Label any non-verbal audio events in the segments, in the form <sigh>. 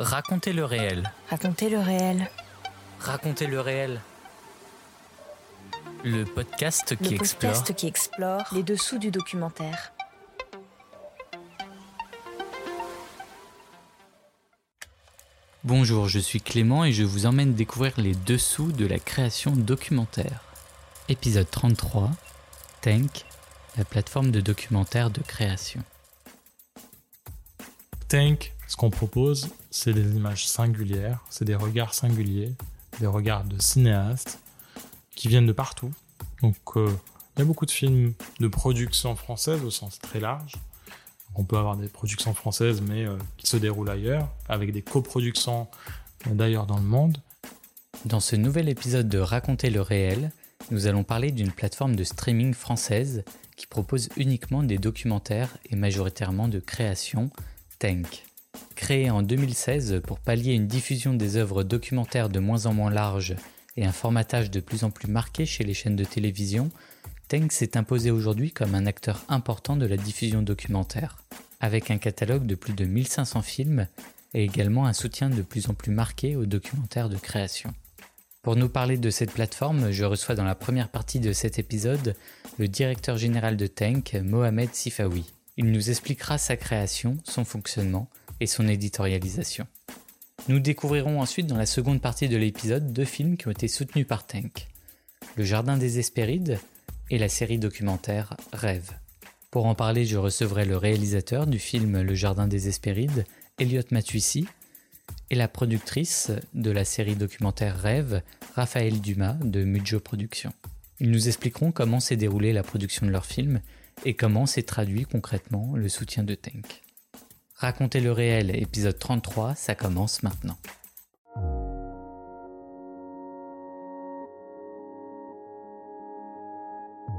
Racontez le réel. Racontez le réel. Racontez le réel. Le podcast qui le explore. podcast qui explore les dessous du documentaire. Bonjour, je suis Clément et je vous emmène découvrir les dessous de la création documentaire. Épisode 33 Tank, la plateforme de documentaire de création. Tank, ce qu'on propose, c'est des images singulières, c'est des regards singuliers, des regards de cinéastes qui viennent de partout. Donc, euh, il y a beaucoup de films de production française au sens très large. On peut avoir des productions françaises, mais euh, qui se déroulent ailleurs, avec des coproductions euh, d'ailleurs dans le monde. Dans ce nouvel épisode de Raconter le réel, nous allons parler d'une plateforme de streaming française qui propose uniquement des documentaires et majoritairement de création, Tank. Créée en 2016 pour pallier une diffusion des œuvres documentaires de moins en moins large et un formatage de plus en plus marqué chez les chaînes de télévision, Tank s'est imposé aujourd'hui comme un acteur important de la diffusion documentaire, avec un catalogue de plus de 1500 films et également un soutien de plus en plus marqué aux documentaires de création. Pour nous parler de cette plateforme, je reçois dans la première partie de cet épisode le directeur général de Tank, Mohamed Sifawi. Il nous expliquera sa création, son fonctionnement et son éditorialisation. Nous découvrirons ensuite dans la seconde partie de l'épisode deux films qui ont été soutenus par Tank. Le Jardin des Hespérides et la série documentaire Rêve. Pour en parler, je recevrai le réalisateur du film Le Jardin des Hespérides, Elliot Matuissi, et la productrice de la série documentaire Rêve, Raphaël Dumas de Mujo Productions. Ils nous expliqueront comment s'est déroulée la production de leur film et comment s'est traduit concrètement le soutien de Tank. Racontez le réel, épisode 33, ça commence maintenant.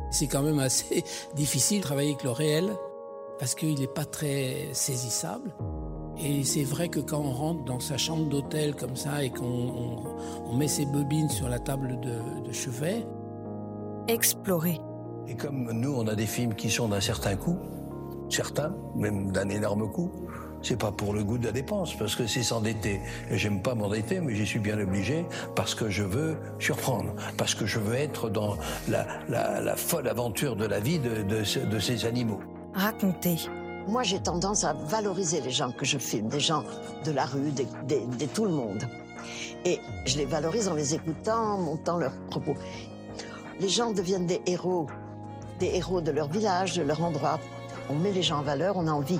C'est quand même assez <laughs> difficile de travailler avec le réel parce qu'il n'est pas très saisissable. Et c'est vrai que quand on rentre dans sa chambre d'hôtel comme ça et qu'on on, on met ses bobines sur la table de, de chevet, Explorer. Et comme nous, on a des films qui sont d'un certain coût, certains, même d'un énorme coût, c'est pas pour le goût de la dépense, parce que c'est s'endetter. Et j'aime pas m'endetter, mais j'y suis bien obligé, parce que je veux surprendre, parce que je veux être dans la, la, la folle aventure de la vie de, de, ce- de ces animaux. Raconter. Moi, j'ai tendance à valoriser les gens que je filme, des gens de la rue, des- des- de tout le monde. Et je les valorise en les écoutant, en montant leurs propos. Les gens deviennent des héros, des héros de leur village, de leur endroit. On met les gens en valeur, on a envie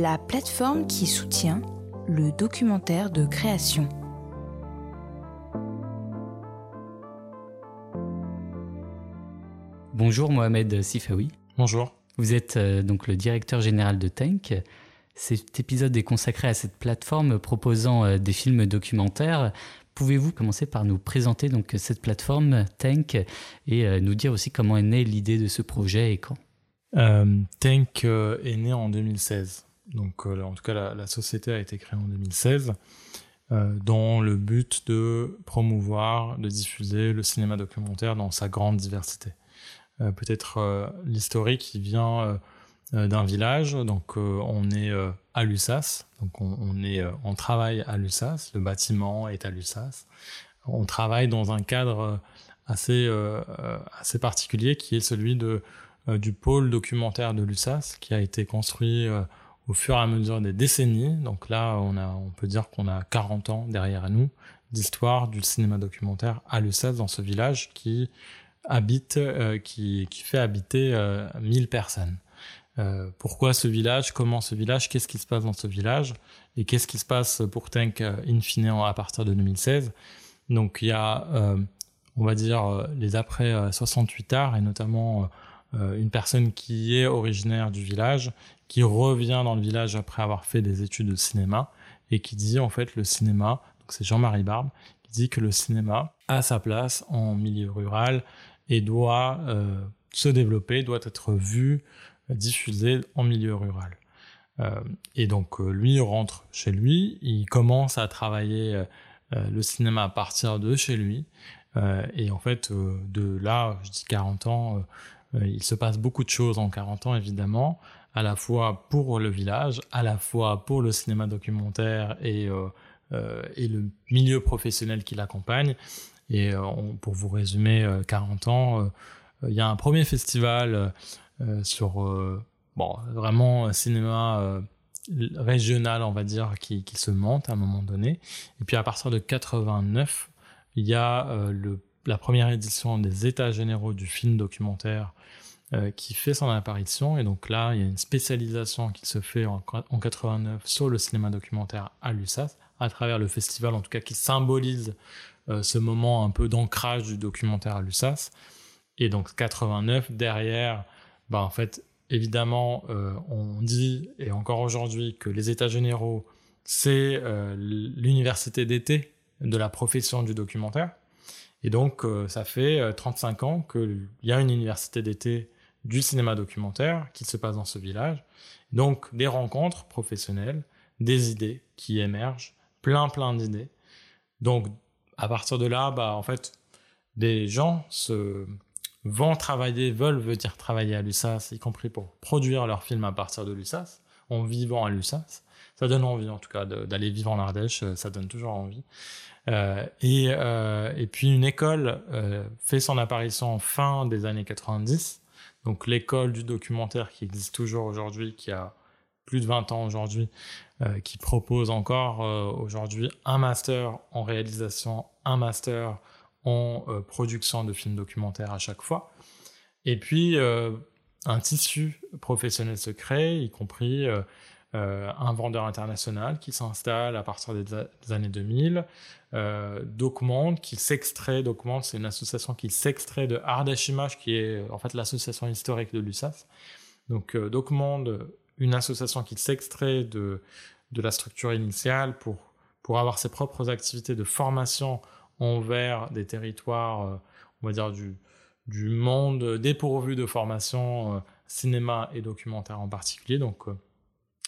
La plateforme qui soutient le documentaire de création. Bonjour Mohamed Sifawi. Bonjour. Vous êtes euh, donc le directeur général de Tank. Cet épisode est consacré à cette plateforme proposant euh, des films documentaires. Pouvez-vous commencer par nous présenter donc cette plateforme Tank et euh, nous dire aussi comment est née l'idée de ce projet et quand? Euh, Tank est né en 2016. Donc, euh, en tout cas, la, société a été créée en 2016 euh, dans le but de promouvoir, de diffuser le cinéma documentaire dans sa grande diversité. Euh, Peut-être l'historique qui vient d'un village. Donc, on est à Lussas. Donc, on, est, on travaille à Lussas. Le bâtiment est à Lussas. On travaille dans un cadre assez, assez particulier qui est celui de, du pôle documentaire de Lussas qui a été construit au fur et à mesure des décennies. Donc là, on, a, on peut dire qu'on a 40 ans derrière nous d'histoire du cinéma documentaire à Lussas, dans ce village qui habite, euh, qui, fait habiter euh, 1000 personnes. Euh, pourquoi ce village? Comment ce village? Qu'est-ce qui se passe dans ce village? Et qu'est-ce qui se passe pour Tank euh, in fine à partir de 2016 Donc il y a, on va dire, les après 68 arts et notamment une personne qui est originaire du village, qui revient dans le village après avoir fait des études de cinéma et qui dit en fait le cinéma, donc c'est Jean-Marie Barbe, qui dit que le cinéma a sa place en milieu rural et doit euh, se développer, doit être vu, diffusé en milieu rural. Euh, et donc euh, lui rentre chez lui, il commence à travailler le cinéma à partir de chez lui. et en fait, de là, je dis 40 ans, il se passe beaucoup de choses en 40 ans, évidemment, à la fois pour le village, à la fois pour le cinéma documentaire et, et le milieu professionnel qui l'accompagne. Et pour vous résumer 40 ans, il y a un premier festival sur bon, vraiment cinéma régional, on va dire, qui, se monte à un moment donné. Et puis à partir de 89, il y a euh, la première édition des États généraux du film documentaire euh, qui fait son apparition. Et donc là, il y a une spécialisation qui se fait en, en 89 sur le cinéma documentaire à l'USAS, à travers le festival, en tout cas, qui symbolise euh, ce moment un peu d'ancrage du documentaire à l'USAS. Et donc 89, derrière, bah, en fait, évidemment, euh, on dit, et encore aujourd'hui, que les États généraux, c'est l'université d'été de la profession du documentaire. Et donc, ça fait 35 ans qu'il y a une université d'été du cinéma documentaire qui se passe dans ce village. Donc, des rencontres professionnelles, des idées qui émergent, plein, plein d'idées. Donc, à partir de là, bah, en fait, des gens se, vont travailler, veulent venir travailler à l'USAS, y compris pour produire leurs films à partir de l'USAS, en vivant à l'USAS. Ça donne envie, en tout cas, d'aller vivre en Ardèche, euh, ça donne toujours envie. Euh, et, euh, et, puis une école fait son apparition en fin des années 90, donc l'école du documentaire qui existe toujours aujourd'hui, qui a plus de 20 ans aujourd'hui, euh, qui propose encore aujourd'hui un master en réalisation, un master en euh, production de films documentaires à chaque fois. Et puis, euh, un tissu professionnel se crée, y compris euh, un vendeur international qui s'installe à partir des, années 2000. Euh, qui s'extrait, Document c'est une association qui s'extrait de Ardèche Image qui est en fait l'association historique de l'USAS. Donc euh, une association qui s'extrait de, de la structure initiale pour, pour avoir ses propres activités de formation envers des territoires, euh, on va dire, du, du monde dépourvu de formation euh, cinéma et documentaire en particulier. Donc, euh,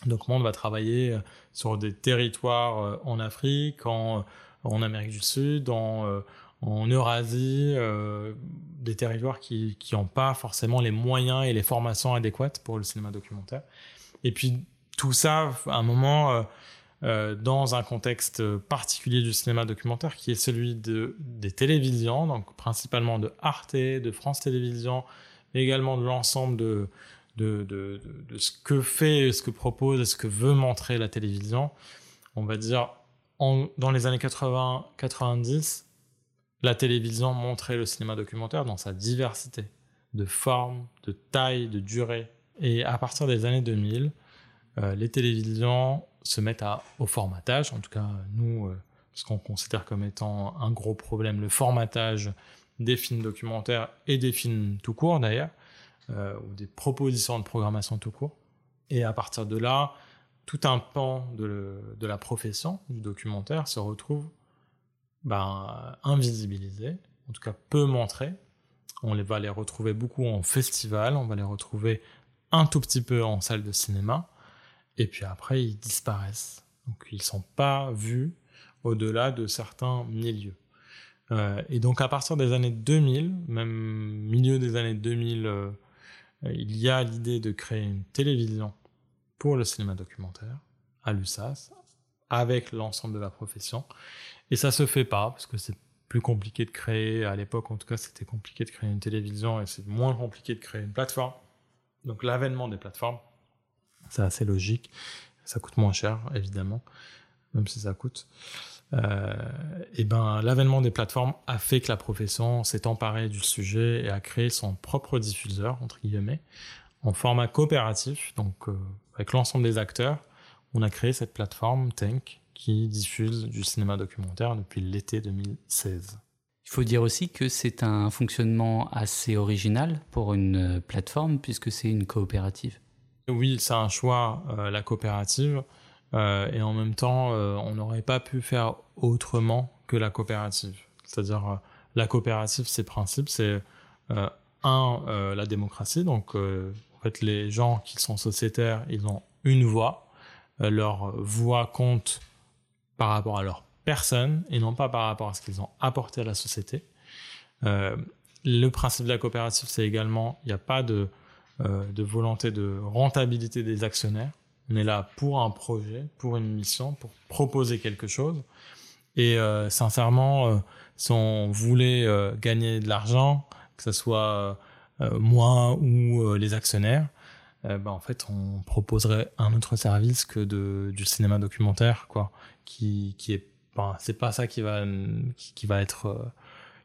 donc Monde va travailler sur des territoires en Afrique, en, en Amérique du Sud, en, Eurasie, euh, des territoires qui n'ont pas forcément les moyens et les formations adéquates pour le cinéma documentaire. Et puis tout ça, à un moment, euh, dans un contexte particulier du cinéma documentaire qui est celui de, des télévisions, donc principalement de Arte, de France Télévisions, mais également de l'ensemble de, de, de, de, ce que fait, ce que propose, ce que veut montrer la télévision. On va dire, dans les années 80-90, la télévision montrait le cinéma documentaire dans sa diversité de forme, de taille, de durée. Et à partir des années 2000, euh, les télévisions se mettent à, au formatage. En tout cas, nous, euh, ce qu'on considère comme étant un gros problème, le formatage des films documentaires et des films tout court d'ailleurs, euh, ou des propositions de programmation tout court. Et à partir de là, tout un pan de, de la profession du documentaire se retrouve ben, invisibilisé, en tout cas peu montré. On les va les retrouver beaucoup en festival, on va les retrouver un tout petit peu en salle de cinéma, et puis après ils disparaissent. Donc ils sont pas vus au-delà de certains milieux. Euh, et donc à partir des années 2000, même milieu des années 2000, euh, il y a l'idée de créer une télévision pour le cinéma documentaire à l'USAS avec l'ensemble de la profession. Et ça se fait pas parce que c'est plus compliqué de créer, à l'époque en tout cas c'était compliqué de créer une télévision et c'est moins compliqué de créer une plateforme. Donc l'avènement des plateformes C'est assez logique. Ça coûte moins cher, évidemment, même si ça coûte. Euh, et ben, l'avènement des plateformes a fait que la profession s'est emparée du sujet et a créé son propre diffuseur, entre guillemets, en format coopératif, donc euh, avec l'ensemble des acteurs. On a créé cette plateforme Tank qui diffuse du cinéma documentaire depuis l'été 2016. Il faut dire aussi que c'est un fonctionnement assez original pour une plateforme puisque c'est une coopérative. Oui, c'est un choix, euh, la coopérative. Euh, et en même temps, euh, on n'aurait pas pu faire autrement que la coopérative. C'est-à-dire, la coopérative, ses principes, c'est un, la démocratie. Donc, en fait, les gens qui sont sociétaires, ils ont une voix. leur voix compte par rapport à leur personne et non pas par rapport à ce qu'ils ont apporté à la société. le principe de la coopérative, c'est également, il n'y a pas euh, de volonté de rentabilité des actionnaires. On est là pour un projet, pour une mission, pour proposer quelque chose. Et euh, sincèrement, euh, si on voulait gagner de l'argent, que ce soit moi ou les actionnaires, ben, en fait, on proposerait un autre service que de, du cinéma documentaire, quoi, qui, qui est, ben, c'est pas ça qui va, qui va être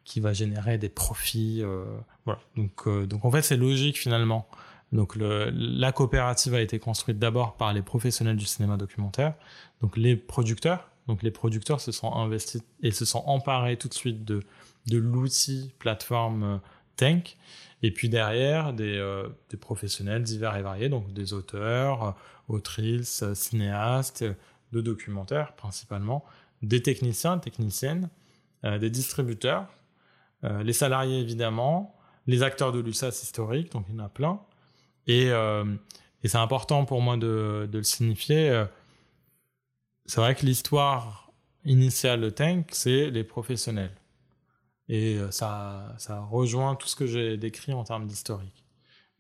qui va générer des profits. Euh, voilà. Donc, euh, donc en fait, c'est logique finalement. Donc la coopérative a été construite d'abord par les professionnels du cinéma documentaire, donc les producteurs. Donc les producteurs se sont investis et se sont emparés tout de suite de, de l'outil plateforme euh, Tank. Et puis derrière, des, des, professionnels divers et variés, donc des auteurs, autrices, cinéastes, de documentaires principalement, des techniciens, techniciennes, des distributeurs euh, les salariés évidemment, les acteurs de l'USAS historique, donc il y en a plein. Et, euh, c'est important pour moi de, le signifier. Euh, c'est vrai que l'histoire initiale de Tank, c'est les professionnels. Et ça, ça rejoint tout ce que j'ai décrit en termes d'historique.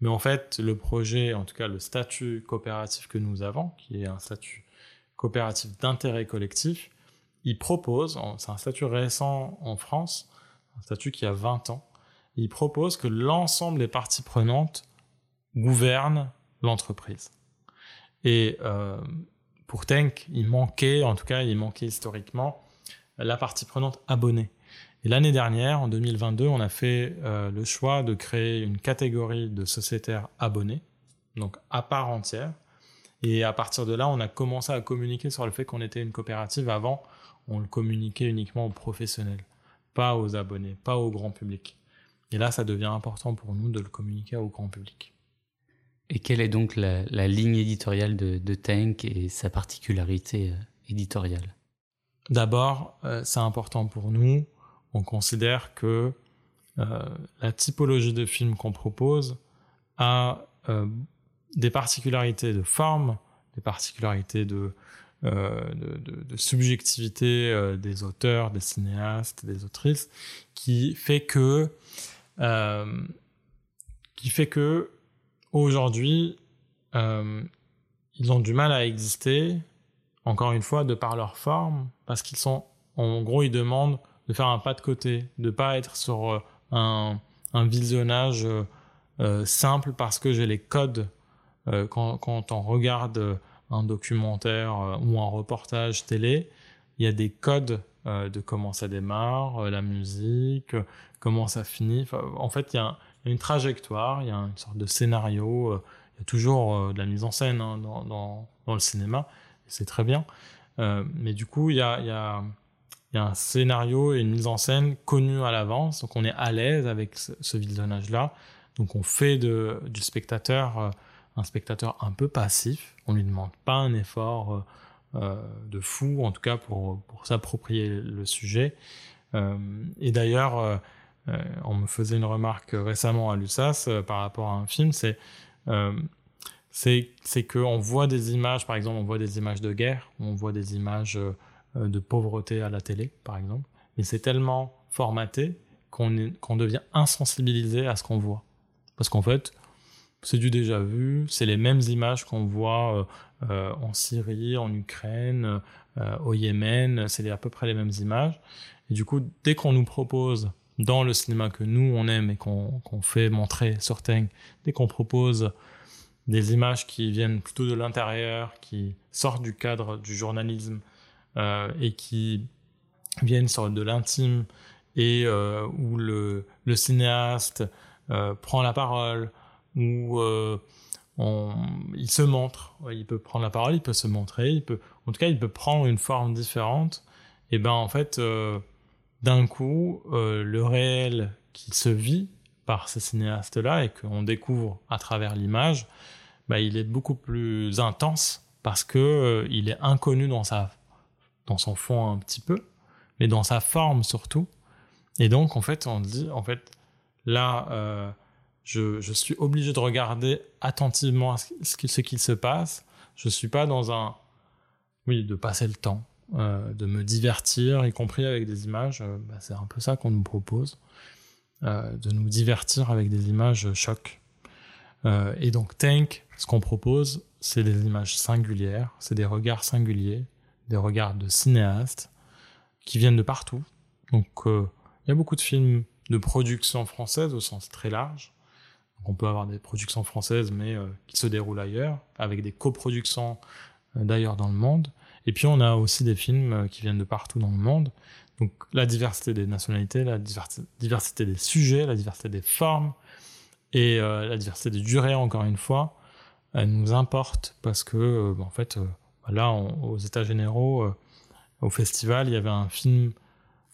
Mais en fait, le projet, en tout cas le statut coopératif que nous avons, qui est un statut coopératif d'intérêt collectif, il propose, c'est un statut récent en France, un statut qui a 20 ans. Il propose que l'ensemble des parties prenantes gouvernent l'entreprise. Et euh, pour Tank, il manquait, en tout cas, il manquait historiquement la partie prenante abonnée. Et l'année dernière, en 2022, on a fait euh, le choix de créer une catégorie de sociétaires abonnés, donc à part entière. Et à partir de là, on a commencé à communiquer sur le fait qu'on était une coopérative. Avant, on le communiquait uniquement aux professionnels pas aux abonnés, pas au grand public. Et là, ça devient important pour nous de le communiquer au grand public. Et quelle est donc la, ligne éditoriale de, Tank et sa particularité euh, éditoriale? D'abord, euh, c'est important pour nous. On considère que euh, la typologie de film qu'on propose a des particularités de forme, des particularités de, subjectivité des auteurs, des cinéastes, des autrices, qui fait que, qui fait que aujourd'hui, ils ont du mal à exister, encore une fois, de par leur forme, parce qu'ils sont, en gros, ils demandent de faire un pas de côté, de pas être sur un, un visionnage simple parce que j'ai les codes. Quand, on regarde un documentaire euh, ou un reportage télé, il y a des codes euh, de comment ça démarre, euh, la musique, comment ça finit. en fait, il y, a une trajectoire, il y a une sorte de scénario. il y a toujours de la mise en scène hein, dans, le cinéma, c'est très bien. mais du coup, il y a, un scénario et une mise en scène connue à l'avance, donc on est à l'aise avec ce, visionnage-là. Donc on fait du spectateur un spectateur un peu passif. On lui demande pas un effort euh, euh, de fou, en tout cas pour, pour s'approprier le sujet. Euh, et d'ailleurs, on me faisait une remarque récemment à l'USAS par rapport à un film, c'est c'est qu'on voit des images, par exemple, on voit des images de guerre, on voit des images de pauvreté à la télé, par exemple, mais c'est tellement formaté qu'on devient insensibilisé à ce qu'on voit. Parce qu'en fait, c'est du déjà vu, c'est les mêmes images qu'on voit euh, euh, en Syrie, en Ukraine, euh, au Yémen, c'est à peu près les mêmes images. Et du coup, dès qu'on nous propose dans le cinéma que nous on aime et qu'on fait montrer sur dès qu'on propose des images qui viennent plutôt de l'intérieur, qui sortent du cadre du journalisme et qui viennent sur de l'intime et où le, cinéaste prend la parole, où il se montre. Il peut prendre la parole, il peut se montrer, il peut, en tout cas, il peut prendre une forme différente. Et ben, en fait, euh, d'un coup, euh, le réel qui se vit par ces cinéastes-là et qu'on découvre à travers l'image, ben, il est beaucoup plus intense parce que euh, il est inconnu dans sa, dans son fond un petit peu, mais dans sa forme surtout. Et donc, en fait, on dit, en fait, là, je, je, suis obligé de regarder attentivement ce qu'il se passe. Je suis pas dans un, oui, de passer le temps, euh, de me divertir, y compris avec des images. Euh, bah, c'est un peu ça qu'on nous propose, euh, de nous divertir avec des images choc. Et donc Tank, ce qu'on propose, c'est des images singulières, c'est des regards singuliers, des regards de cinéastes qui viennent de partout. Donc il y a beaucoup de films de production française au sens très large on peut avoir des productions françaises, mais qui se déroulent ailleurs, avec des coproductions d'ailleurs dans le monde. Et puis on a aussi des films euh, qui viennent de partout dans le monde. Donc la diversité des nationalités, la diversité des sujets, la diversité des formes et la diversité des durées, encore une fois, elle nous importe parce que, en fait, là, aux États généraux, au festival, il y avait un film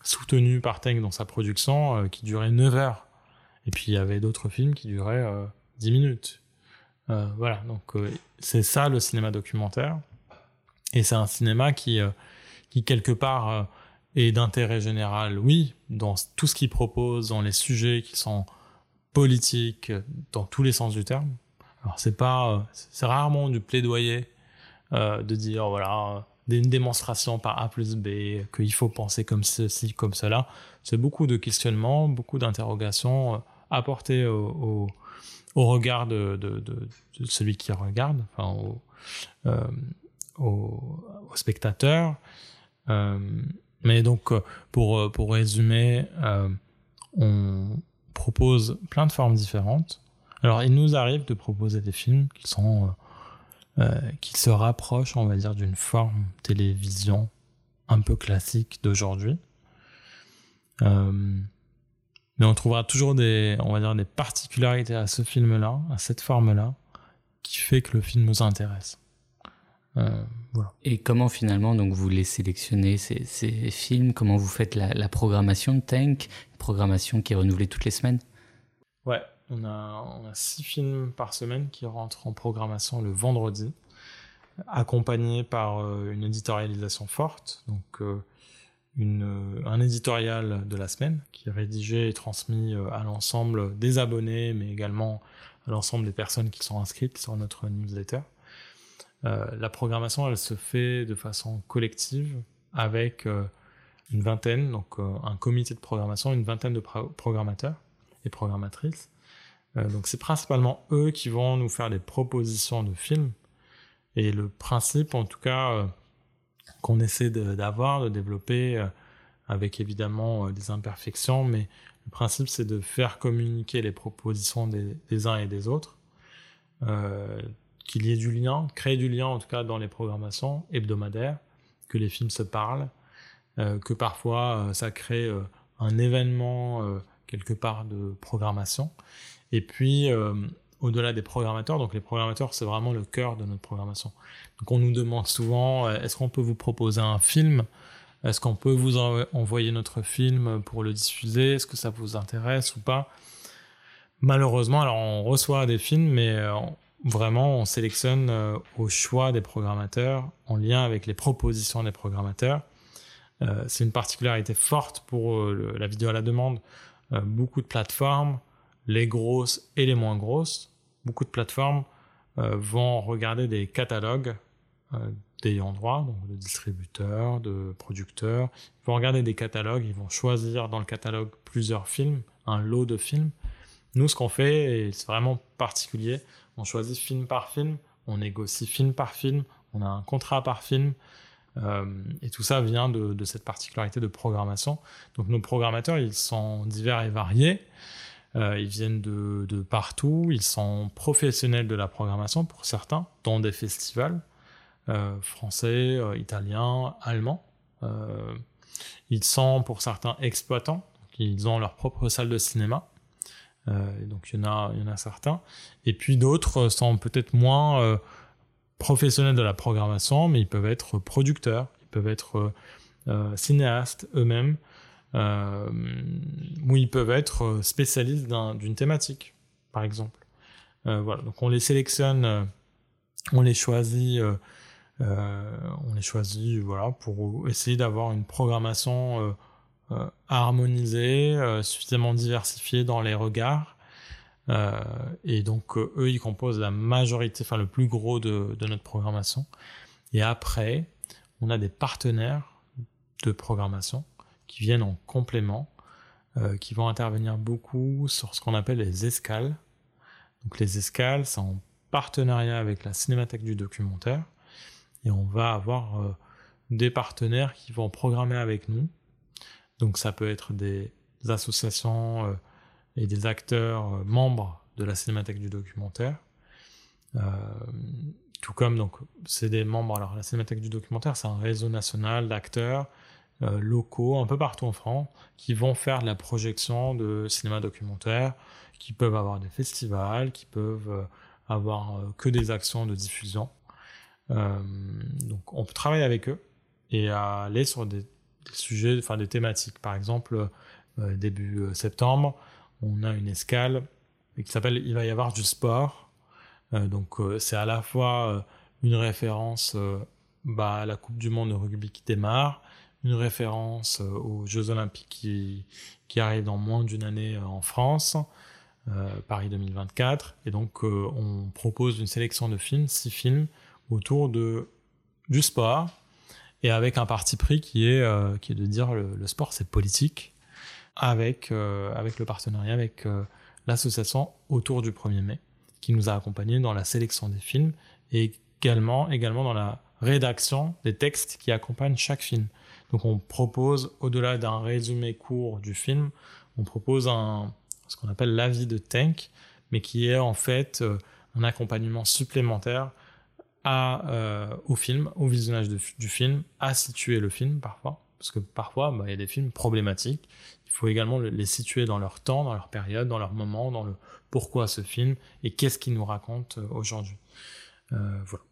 soutenu par Teng dans sa production qui durait 9 heures. Et puis il y avait d'autres films qui duraient euh, 10 minutes. Euh, voilà, donc euh, c'est ça le cinéma documentaire. Et c'est un cinéma qui, euh, qui quelque part est d'intérêt général, oui, dans tout ce qu'il propose, dans les sujets qui sont politiques, dans tous les sens du terme. Alors c'est pas, c'est rarement du plaidoyer de dire voilà une démonstration par A plus B, qu'il faut penser comme ceci, comme cela. C'est beaucoup de questionnements, beaucoup d'interrogations apporter au, au, regard de, de, celui qui regarde, enfin euh, au, spectateur. Euh, mais donc, pour, pour résumer, euh, on propose plein de formes différentes. Alors, il nous arrive de proposer des films qui sont qui se rapprochent, on va dire, d'une forme télévision un peu classique d'aujourd'hui. Euh, mais on trouvera toujours des, on va dire, des particularités à ce film-là, à cette forme-là, qui fait que le film nous intéresse. Euh, voilà. Et comment finalement donc vous les sélectionnez ces, ces films? Comment vous faites la, la, programmation de Tank? Une programmation qui est renouvelée toutes les semaines? Ouais, on a, on a six films par semaine qui rentrent en programmation le vendredi, accompagnés par euh, une éditorialisation forte. Donc euh, une, euh, un éditorial de la semaine qui est rédigé et transmis euh, à l'ensemble des abonnés, mais également à l'ensemble des personnes qui sont inscrites sur notre newsletter. Euh, la programmation, elle se fait de façon collective avec euh, une vingtaine, donc euh, un comité de programmation, une vingtaine de pro programmateurs et programmatrices. donc c'est principalement eux qui vont nous faire des propositions de films. Et le principe, en tout cas, qu'on essaie d'avoir, de, développer, avec évidemment des imperfections, mais le principe c'est de faire communiquer les propositions des, uns et des autres, qu'il y ait du lien, créer du lien en tout cas dans les programmations hebdomadaires, que les films se parlent, euh, que parfois euh, ça crée euh, un événement quelque part de programmation, et puis au-delà des programmateurs. Donc les programmateurs, c'est vraiment le cœur de notre programmation. Donc on nous demande souvent, est-ce qu'on peut vous proposer un film? Est-ce qu'on peut vous envoyer notre film pour le diffuser? Est-ce que ça vous intéresse ou pas? Malheureusement, alors on reçoit des films, mais vraiment on sélectionne euh, au choix des programmateurs, en lien avec les propositions des programmateurs. c'est une particularité forte pour la vidéo à la demande. beaucoup de plateformes les grosses et les moins grosses, beaucoup de plateformes euh, vont regarder des catalogues euh, d'ayant droit, donc de distributeurs, de producteurs. Ils vont regarder des catalogues, ils vont choisir dans le catalogue plusieurs films, un lot de films. Nous, ce qu'on fait, c'est vraiment particulier, on choisit film par film, on négocie film par film, on a un contrat par film, euh, et tout ça vient de, cette particularité de programmation. Donc nos programmateurs, ils sont divers et variés. Euh, ils viennent de, partout, ils sont professionnels de la programmation pour certains, dans des festivals euh, français, italiens, allemands. Ils sont pour certains exploitants, ils ont leur propre salle de cinéma. Donc il y, en a, il y en a certains. Et puis d'autres sont peut-être moins professionnels de la programmation, mais ils peuvent être producteurs, ils peuvent être cinéastes eux-mêmes euh, où ils peuvent être euh, spécialistes d'une thématique, par exemple. Euh, voilà, donc on les sélectionne, on les choisit, on les choisit, voilà, pour essayer d'avoir une programmation harmonisée, suffisamment diversifiée dans les regards. et donc eux, ils composent la majorité, enfin le plus gros de, de, notre programmation. Et après, on a des partenaires de programmation qui viennent en complément, euh, qui vont intervenir beaucoup sur ce qu'on appelle les escales. Donc les escales, c'est en partenariat avec la Cinémathèque du documentaire, et on va avoir euh, des partenaires qui vont programmer avec nous. Donc ça peut être des associations euh, et des acteurs membres de la Cinémathèque du documentaire. tout comme donc c'est des membres. Alors la Cinémathèque du documentaire, c'est un réseau national d'acteurs euh, locaux un peu partout en France qui vont faire de la projection de cinéma documentaire, qui peuvent avoir des festivals, qui peuvent euh, avoir euh, que des actions de diffusion. donc on peut travailler avec eux et aller sur des, sujets, enfin des thématiques. Par exemple, début septembre, on a une escale qui s'appelle Il va y avoir du sport. donc c'est à la fois une référence bah, à la Coupe du Monde de rugby qui démarre, une référence euh, aux Jeux Olympiques qui, qui arrivent dans moins d'une année euh, en France, euh, Paris 2024. Et donc, on propose une sélection de films, six films, autour de, du sport, et avec un parti pris qui est, qui est de dire le, le sport c'est politique, avec, avec le partenariat avec l'association Autour du 1er mai, qui nous a accompagnés dans la sélection des films et également, également dans la rédaction des textes qui accompagnent chaque film. Donc on propose, au-delà d'un résumé court du film, on propose un, ce qu'on appelle l'avis de Tank, mais qui est en fait euh, un accompagnement supplémentaire à, euh, au film, au visionnage du film, à situer le film parfois, parce que parfois bah, il y a des films problématiques. Il faut également les situer dans leur temps, dans leur période, dans leur moment, dans le pourquoi ce film et qu'est-ce qu'il nous raconte euh, aujourd'hui. voilà.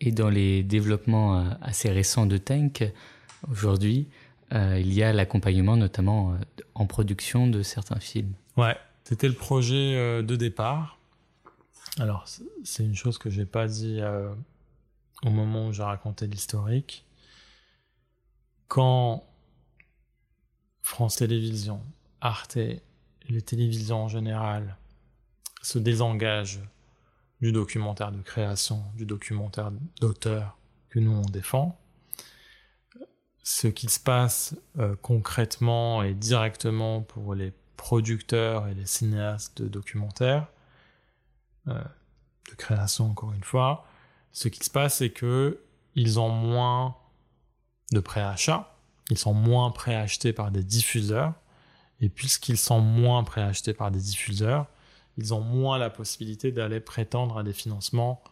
Et dans les développements assez récents de Tank, aujourd'hui, euh, il y a l'accompagnement notamment euh, en production de certains films. Ouais, c'était le projet euh, de départ. Alors, c'est une chose que j'ai pas dit au moment où j'ai raconté l'historique. Quand France Télévisions, Arte, les télévisions en général se désengagent du documentaire de création, du documentaire d'auteur que nous on défend, ce qui se passe euh, concrètement et directement pour les producteurs et les cinéastes de documentaires, euh, de création encore une fois, ce qui se passe c'est que ils ont moins de préachats, ils sont moins préachetés par des diffuseurs, et puisqu'ils sont moins préachetés par des diffuseurs, ils ont moins la possibilité d'aller prétendre à des financements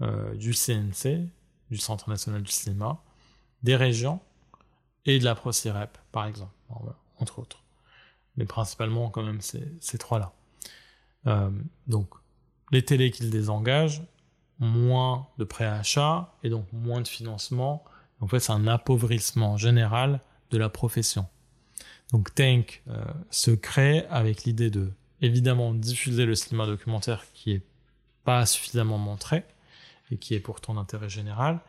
euh, du CNC, du Centre national du cinéma, des régions et de la ProCirep, par exemple, entre autres. Mais principalement, quand même, ces, trois-là. Euh, donc, les télés qu'ils désengagent, moins de préachat et donc moins de financement. En fait, c'est un appauvrissement général de la profession. Donc, Tank euh, se crée avec l'idée de, évidemment, diffuser le cinéma documentaire qui est pas suffisamment montré et qui est pourtant d'intérêt général,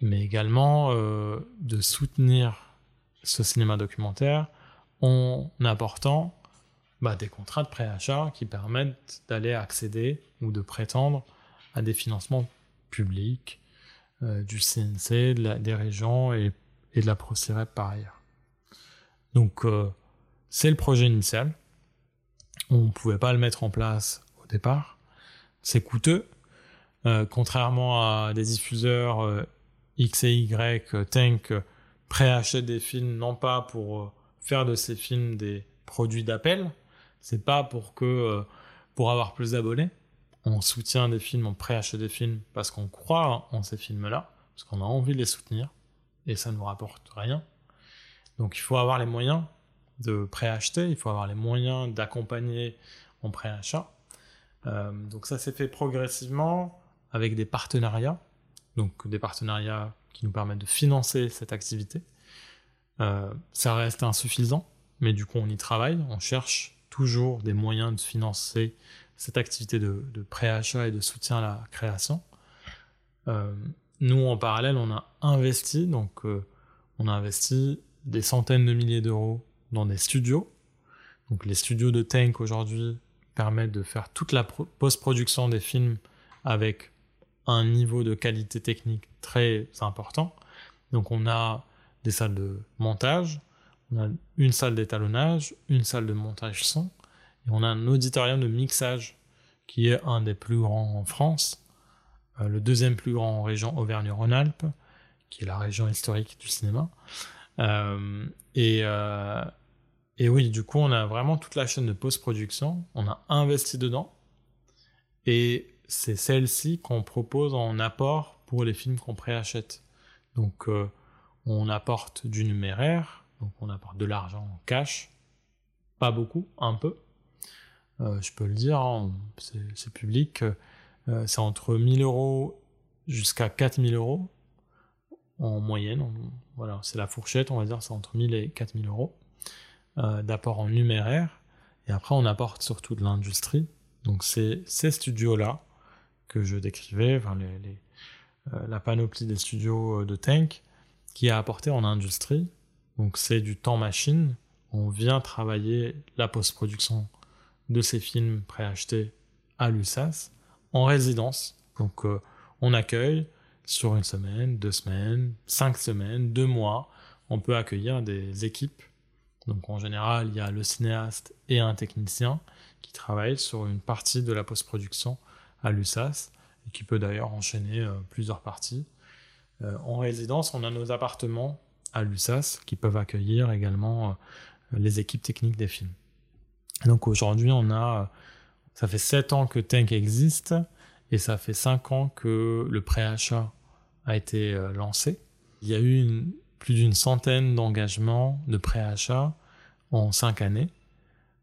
mais également euh, de soutenir ce cinéma documentaire en apportant bah, des contrats de préachat qui permettent d'aller accéder ou de prétendre à des financements publics euh, du CNC, des régions et, de la ProCirep par ailleurs. Donc euh, c'est le projet initial. On ne pouvait pas le mettre en place au départ. C'est coûteux. contrairement à des diffuseurs X et Y, euh, Tank euh, préachète des films non pas pour euh, faire de ces films des produits d'appel, C'est pas pour que pour avoir plus d'abonnés. On soutient des films, on préachète des films parce qu'on croit en ces films-là, parce qu'on a envie de les soutenir, et ça ne nous rapporte rien. Donc il faut avoir les moyens de préacheter, il faut avoir les moyens d'accompagner en préachat. Euh, donc ça s'est fait progressivement avec des partenariats, donc des partenariats qui nous permettent de financer cette activité. Euh, ça reste insuffisant, mais du coup on y travaille, on cherche toujours des moyens de financer cette activité de, préachat et de soutien à la création. Euh, nous, en parallèle, on a investi, donc on a des centaines de milliers d'euros dans des studios. Donc les studios de Tank aujourd'hui permettent de faire toute la post-production des films avec un niveau de qualité technique très important. Donc on a des salles de montage, on a une salle d'étalonnage, une salle de montage son, et on a un auditorium de mixage qui est un des plus grands en France, euh, le deuxième plus grand en région Auvergne-Rhône-Alpes, qui est la région historique du cinéma. Euh, et, euh, et oui, du coup, on a vraiment toute la chaîne de post-production, on a investi dedans, et c'est celle-ci qu'on propose en apport pour les films qu'on préachète. Donc, on apporte du numéraire, donc on apporte de l'argent en cash, pas beaucoup, un peu. je peux le dire, hein, c'est public, c'est entre 1000 euros jusqu'à 4000 euros en moyenne. voilà, c'est la fourchette, on va dire, c'est entre 1000 et 4000 euros euh, d'apport en numéraire. Et après, on apporte surtout de l'industrie. Donc, c'est ces studios-là que je décrivais, euh, la panoplie des studios euh, de Tank, qui a apporté en industrie. Donc, c'est du temps machine. On vient travailler la post-production de ces films préachetés à l'USAS en résidence. Donc, on accueille, sur une semaine, deux semaines, cinq semaines, deux mois, on peut accueillir des équipes. Donc en général, il y a le cinéaste et un technicien qui travaillent sur une partie de la post-production à l'USAS et qui peut d'ailleurs enchaîner euh, plusieurs parties. Euh, en résidence, on a nos appartements à l'USAS qui peuvent accueillir également euh, les équipes techniques des films. Donc aujourd'hui, on a, ça fait sept ans que Tank existe et ça fait cinq ans que le préachat a été euh, lancé. Il y a eu plus d'une centaine d'engagements de préachat en cinq années.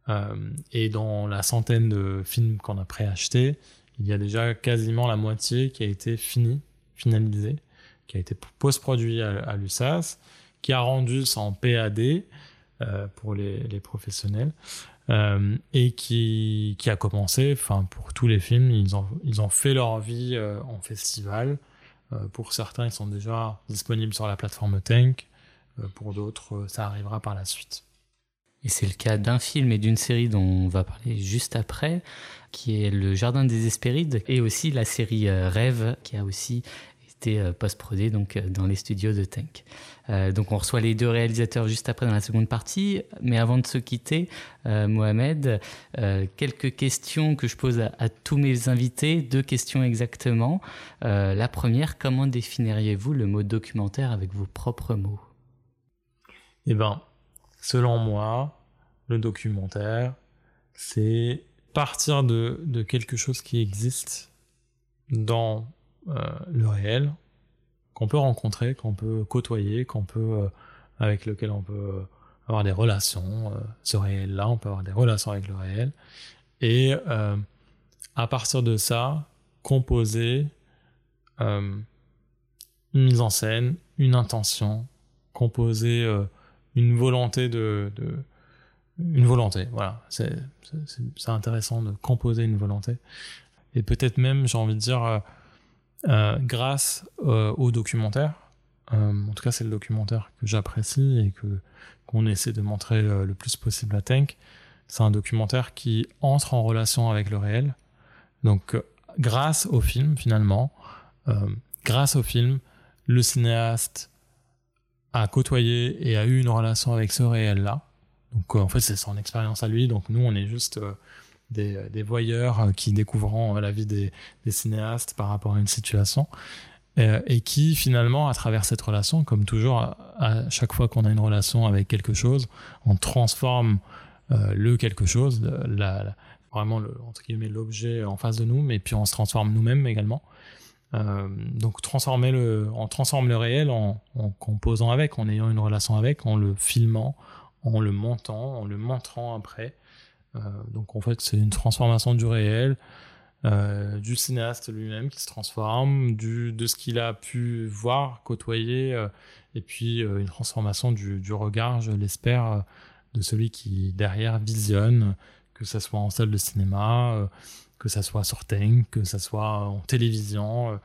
Euh, et dans la centaine de films qu'on a préachetés, il y a déjà quasiment la moitié qui a été fini, finalisé, qui a été post-produit à, l'USAS, qui a rendu ça en PAD euh, pour les, professionnels, et qui, a commencé, enfin pour tous les films, ils ont, fait leur vie en festival, euh, pour certains, ils sont déjà disponibles sur la plateforme Tank. Euh, pour d'autres, euh, ça arrivera par la suite. Et c'est le cas d'un film et d'une série dont on va parler juste après, qui est Le Jardin des Hespérides, et aussi la série Rêve, qui a aussi été post-prodée donc, dans les studios de Tank. Euh, donc on reçoit les deux réalisateurs juste après dans la seconde partie. Mais avant de se quitter, euh, Mohamed, euh, quelques questions que je pose à, tous mes invités, deux questions exactement. la première, comment définiriez-vous le mot documentaire avec vos propres mots? Eh bien, selon moi, le documentaire, c'est partir de, quelque chose qui existe dans le réel, qu'on peut rencontrer, qu'on peut côtoyer, qu'on peut euh, avec lequel on peut euh, avoir des relations. Euh, ce réel-là, on peut avoir des relations avec le réel. Et à partir de ça, composer une mise en scène, une intention, composer une volonté de, de, une volonté. Voilà, c'est intéressant de composer une volonté. Et peut-être même, j'ai envie de dire euh, grâce euh, au documentaire. Euh, en tout cas, c'est le documentaire que j'apprécie et que qu'on essaie de montrer le plus possible à Tank. C'est un documentaire qui entre en relation avec le réel. Donc, grâce au film, finalement, grâce au film, le cinéaste a côtoyé et a eu une relation avec ce réel-là. Donc, en fait, c'est son expérience à lui. Donc, nous, on est juste des, voyeurs euh, qui découvrent la vie des, cinéastes par rapport à une situation. Euh, et, qui finalement, à travers cette relation, comme toujours, à, chaque fois qu'on a une relation avec quelque chose, on transforme le quelque chose, la, vraiment le, entre l'objet en face de nous, mais puis on se transforme nous-mêmes également. donc transformer le, on transforme le réel en, en, composant avec, en ayant une relation avec, en le filmant, en le montant, en le montrant après. Donc en fait c'est une transformation du réel euh, du cinéaste lui-même qui se transforme, du, de ce qu'il a pu voir, côtoyer, euh, et puis euh, une transformation du, du regard, je l'espère, de celui qui derrière visionne, que ça soit en salle de cinéma, que ça soit sur Tank, que ça soit en télévision,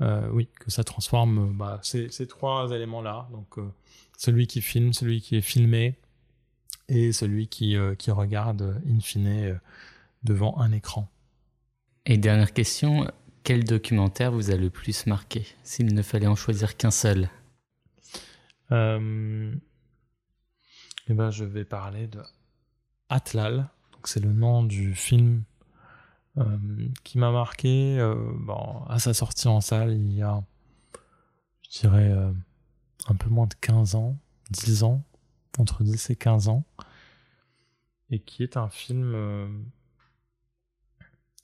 oui, que ça transforme bah, ces, ces, trois éléments-là. Donc celui qui filme, celui qui est filmé, et celui qui, qui regarde in fine devant un écran. Et dernière question, quel documentaire vous a le plus marqué, s'il ne fallait en choisir qu'un seul? Euh, eh ben, Je vais parler de Atlal, c'est le nom du film euh, qui m'a marqué euh, bon, à sa sortie en salle il y a, je dirais, un peu moins de 15 ans, 10 ans, entre 10 et 15 ans, et qui est un film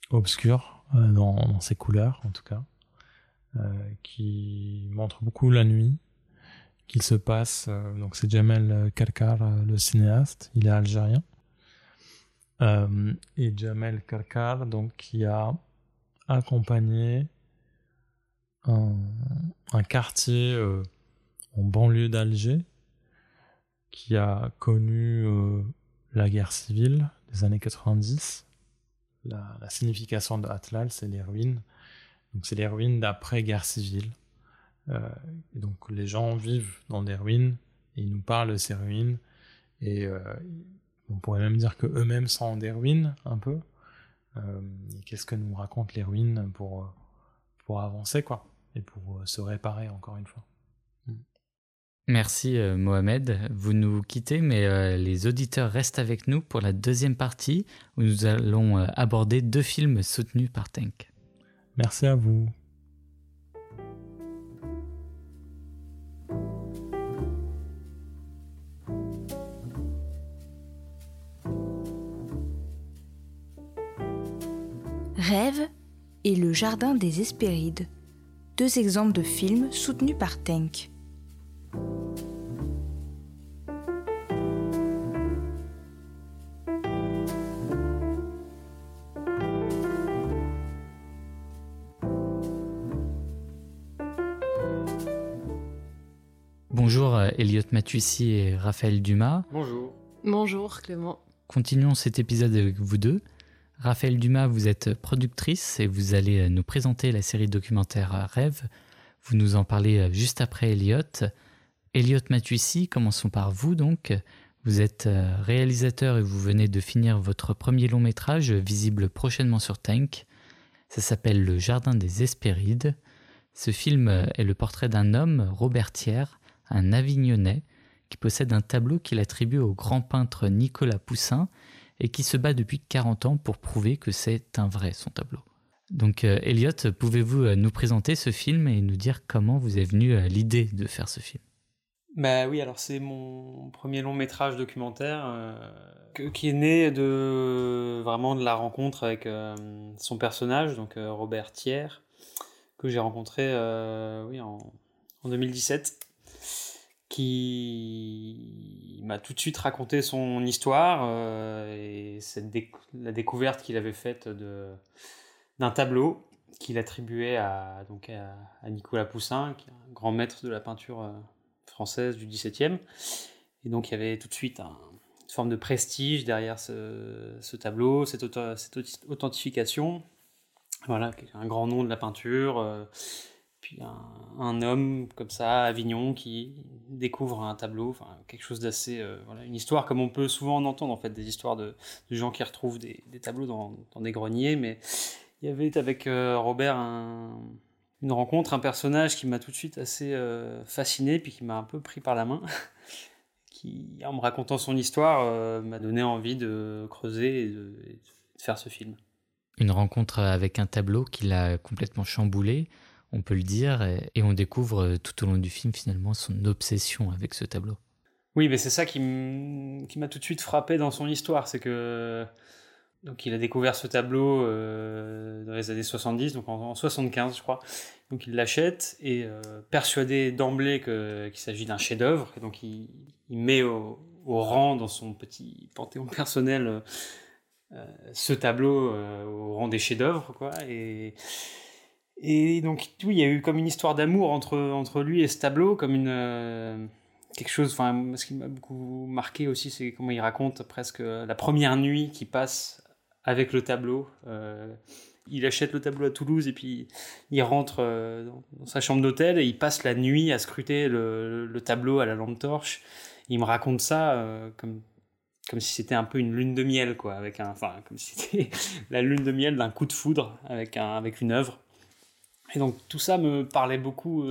obscur euh, dans, ses couleurs en tout cas, euh, qui montre beaucoup la nuit, qu'il se passe. Euh, donc c'est Jamel Karkar, le cinéaste, il est algérien. et Jamel Karkar, donc qui a accompagné un quartier en banlieue d'Alger qui a connu la guerre civile des années 90 la, signification de Atlal, c'est les ruines. Donc, c'est les ruines d'après-guerre civile. Euh, donc, les gens vivent dans des ruines et ils nous parlent de ces ruines. Et euh, on pourrait même dire que eux-mêmes sont des ruines, un peu. Euh, qu'est-ce que nous racontent les ruines pour, pour avancer, quoi, et pour se réparer, encore une fois. Merci euh, Mohamed. Vous nous quittez, mais euh, les auditeurs restent avec nous pour la deuxième partie où nous allons euh, aborder deux films soutenus par Tank. Merci à vous. Rêve et Le Jardin des Hespérides, deux exemples de films soutenus par Tank. Elliot Matuissi et Raphaël Dumas. Bonjour. Bonjour Clément. Continuons cet épisode avec vous deux. Raphaël Dumas, vous êtes productrice et vous allez euh, nous présenter la série documentaire Rêve. Vous nous en parlez euh, juste après Elliot. Elliot Matuissi, commençons par vous donc. Vous êtes réalisateur et vous venez de finir votre premier long métrage visible prochainement sur Tank. Ça s'appelle Le Jardin des Hespérides. Ce film est le portrait d'un homme, Robert Thiers, un Avignonnais, qui possède un tableau qu'il attribue au grand peintre Nicolas Poussin et qui se bat depuis 40 ans pour prouver que c'est un vrai son tableau. Donc euh, Elliot, pouvez-vous euh, nous présenter ce film et nous dire comment vous est venue euh, l'idée de faire ce film? Bah oui, alors c'est mon premier long métrage documentaire qui est né de vraiment de la rencontre avec son personnage, donc Robert Thiers, que j'ai rencontré oui, en, en 2017 qui m'a tout de suite raconté son histoire euh, et cette la découverte qu'il avait faite d'un tableau qu'il attribuait à, donc à, Nicolas Poussin, qui est un grand maître de la peinture euh, française du XVIIe. Et donc il y avait tout de suite une forme de prestige derrière ce, tableau, cette, authentification. Voilà, un grand nom de la peinture. Euh, un, homme comme ça à Avignon qui découvre un tableau, enfin quelque chose d'assez, euh, voilà, une histoire comme on peut souvent en entendre en fait, des histoires de, gens qui retrouvent des, tableaux dans, des greniers, mais il y avait avec euh, Robert une rencontre, un personnage qui m'a tout de suite assez euh, fasciné, puis qui m'a un peu pris par la main, <laughs> qui en me racontant son histoire m'a donné envie de creuser et de faire ce film. Une rencontre avec un tableau qui l'a complètement chamboulé on peut le dire, et, on découvre euh, tout au long du film finalement son obsession avec ce tableau. Oui, mais c'est ça qui m'a tout de suite frappé dans son histoire, c'est que donc il a découvert ce tableau euh, dans les années 70, donc en, 75 je crois. Donc il l'achète et euh, persuadé d'emblée qu'il s'agit d'un chef-d'œuvre, donc il, met au, rang dans son petit panthéon personnel ce tableau au rang des chefs-d'œuvre, quoi. Et, et donc oui, il y a eu comme une histoire d'amour entre, entre lui et ce tableau, comme une quelque chose, enfin, ce qui m'a beaucoup marqué aussi, c'est comment il raconte presque la première nuit qu'il passe avec le tableau. Euh, il achète le tableau à Toulouse et puis il rentre euh, dans sa chambre d'hôtel et il passe la nuit à scruter le, tableau à la lampe torche. Il me raconte ça euh, comme comme si c'était un peu une lune de miel quoi avec un enfin comme si c'était <laughs> la lune de miel d'un coup de foudre avec un avec une œuvre et donc tout ça me parlait beaucoup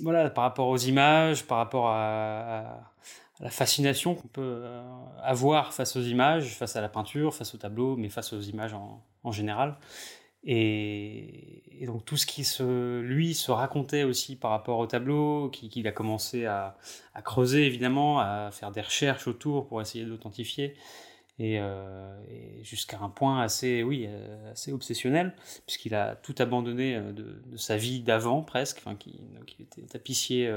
voilà, par rapport aux images, par rapport à, la fascination qu'on peut euh, avoir face aux images, face à la peinture, face au tableau, mais face aux images en, général. Et, donc tout ce qui se, lui se racontait aussi par rapport au tableau, qu'il a commencé à, creuser évidemment, à faire des recherches autour pour essayer d'authentifier et, euh, jusqu'à un point assez, oui, euh, assez obsessionnel, puisqu'il a tout abandonné euh, de, sa vie d'avant presque, enfin, qui, il était tapissier,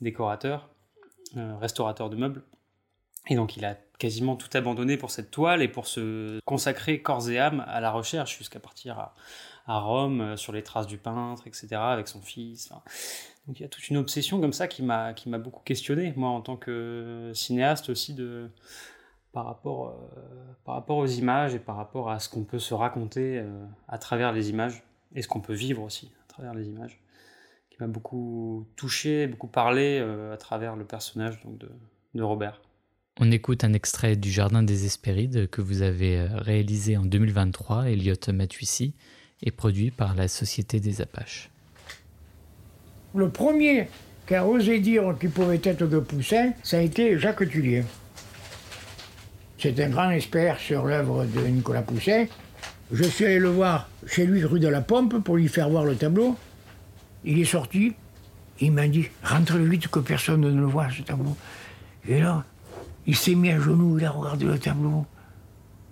décorateur, restaurateur de meubles, et donc il a quasiment tout abandonné pour cette toile et pour se consacrer corps et âme à la recherche jusqu'à partir à, Rome sur les traces du peintre, etc., avec son fils. donc il y a toute une obsession comme ça qui m'a beaucoup questionné, moi en tant que cinéaste aussi, de par rapport, euh, par rapport aux images et par rapport à ce qu'on peut se raconter euh, à travers les images et ce qu'on peut vivre aussi à travers les images, qui m'a beaucoup touché, beaucoup parlé euh, à travers le personnage donc, de, de, Robert. On écoute un extrait du Jardin des Hespérides que vous avez réalisé en 2023, Elliot Matuissi, et produit par la Société des Apaches. Le premier qui a osé dire qu'il pouvait être de Poussin, ça a été Jacques Tullier. C'est un grand expert sur l'œuvre de Nicolas Poussin. Je suis allé le voir chez lui rue de la Pompe pour lui faire voir le tableau. Il est sorti. Il m'a dit rentre vite que personne ne le voit ce tableau. Et là, il s'est mis à genoux, il a regardé le tableau.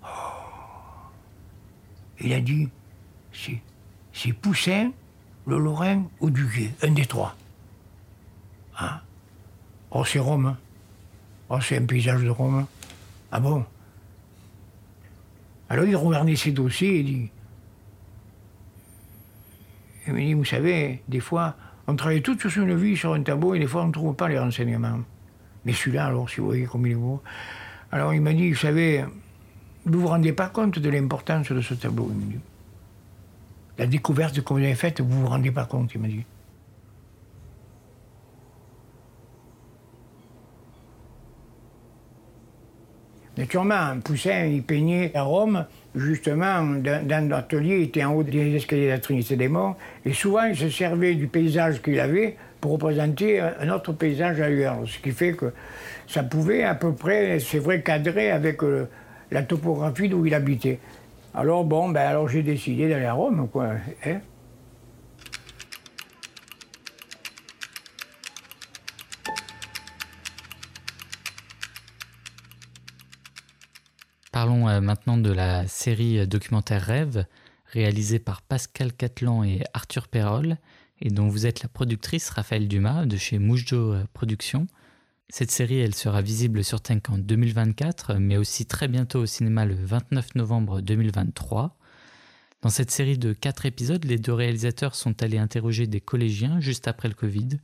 Oh. Il a dit c'est Poussin, le Lorrain ou Duguay, un des trois. Hein oh, c'est Rome. Hein. Oh, c'est un paysage de Rome. Ah bon Alors il regardait ses dossiers et dit. Il me dit, vous savez, des fois, on travaille toute sur une vie sur un tableau et des fois on ne trouve pas les renseignements. Mais celui-là, alors, si vous voyez comme il est beau. Alors il m'a dit, vous savez, vous ne vous rendez pas compte de l'importance de ce tableau. La découverte que vous avez faite, vous ne vous rendez pas compte, il m'a dit. Naturellement, Poussin, il peignait à Rome, justement, dans, l'atelier, il était en haut des escaliers de la Trinité des Morts, et souvent, il se servait du paysage qu'il avait pour représenter un autre paysage ailleurs. Ce qui fait que ça pouvait à peu près, c'est vrai, cadrer avec euh, la topographie d'où il habitait. Alors bon, ben alors j'ai décidé d'aller à Rome, quoi. Hein. Euh, maintenant de la série documentaire Rêve, réalisée par Pascal Catlan et Arthur Perrol, et dont vous êtes la productrice Raphaël Dumas de chez Moujo euh, Productions. Cette série, elle sera visible sur Tank en 2024, mais aussi très bientôt au cinéma le 29 novembre 2023. Dans cette série de quatre épisodes, les deux réalisateurs sont allés interroger des collégiens juste après le Covid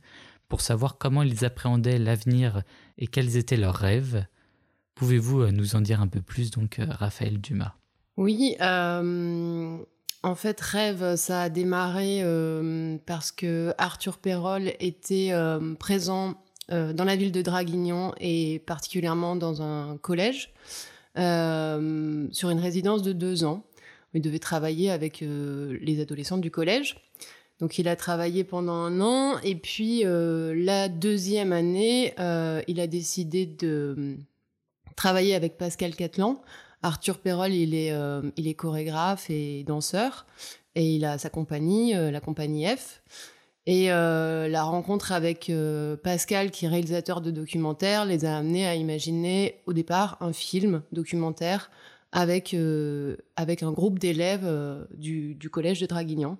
pour savoir comment ils appréhendaient l'avenir et quels étaient leurs rêves. Pouvez-vous euh, nous en dire un peu plus, donc, euh, Raphaël Dumas? Oui, euh, en fait, Rêve, ça a démarré parce que Arthur Perrol était présent dans la ville de Draguignan et particulièrement dans un collège, sur une résidence de deux ans. Il devait travailler avec les adolescents du collège. Donc il a travaillé pendant un an et puis la deuxième année, il a décidé de travaillé avec Pascal Catlan. Arthur Perrol, il est, euh, il est chorégraphe et danseur. Et il a sa compagnie, euh, la compagnie F. Et la rencontre avec Pascal, qui est réalisateur de documentaires, les a amenés à imaginer au départ un film documentaire avec, avec un groupe d'élèves du, collège de Draguignan.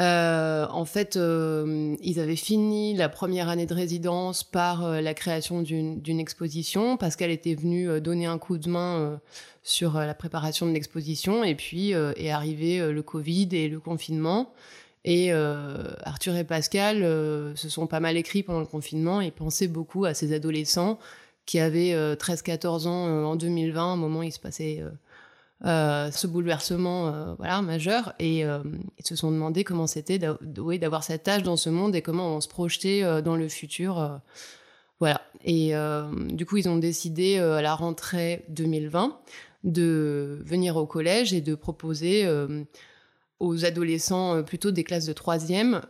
Euh, en fait, euh, ils avaient fini la première année de résidence par euh, la création d'une exposition. qu'elle était venue donner un coup de main sur la préparation de l'exposition. Et puis est arrivé le Covid et le confinement. Et Arthur et Pascal se sont pas mal écrits pendant le confinement et pensaient beaucoup à ces adolescents qui avaient 13-14 ans en 2020, au moment où il se passait euh, ce bouleversement euh, voilà majeur. Et euh, ils se sont demandé comment c'était d'avoir cet âge dans ce monde et comment on se projetait dans le futur voilà. Et du coup ils ont décidé à la rentrée 2020 de venir au collège et de proposer aux adolescents plutôt des classes de troisième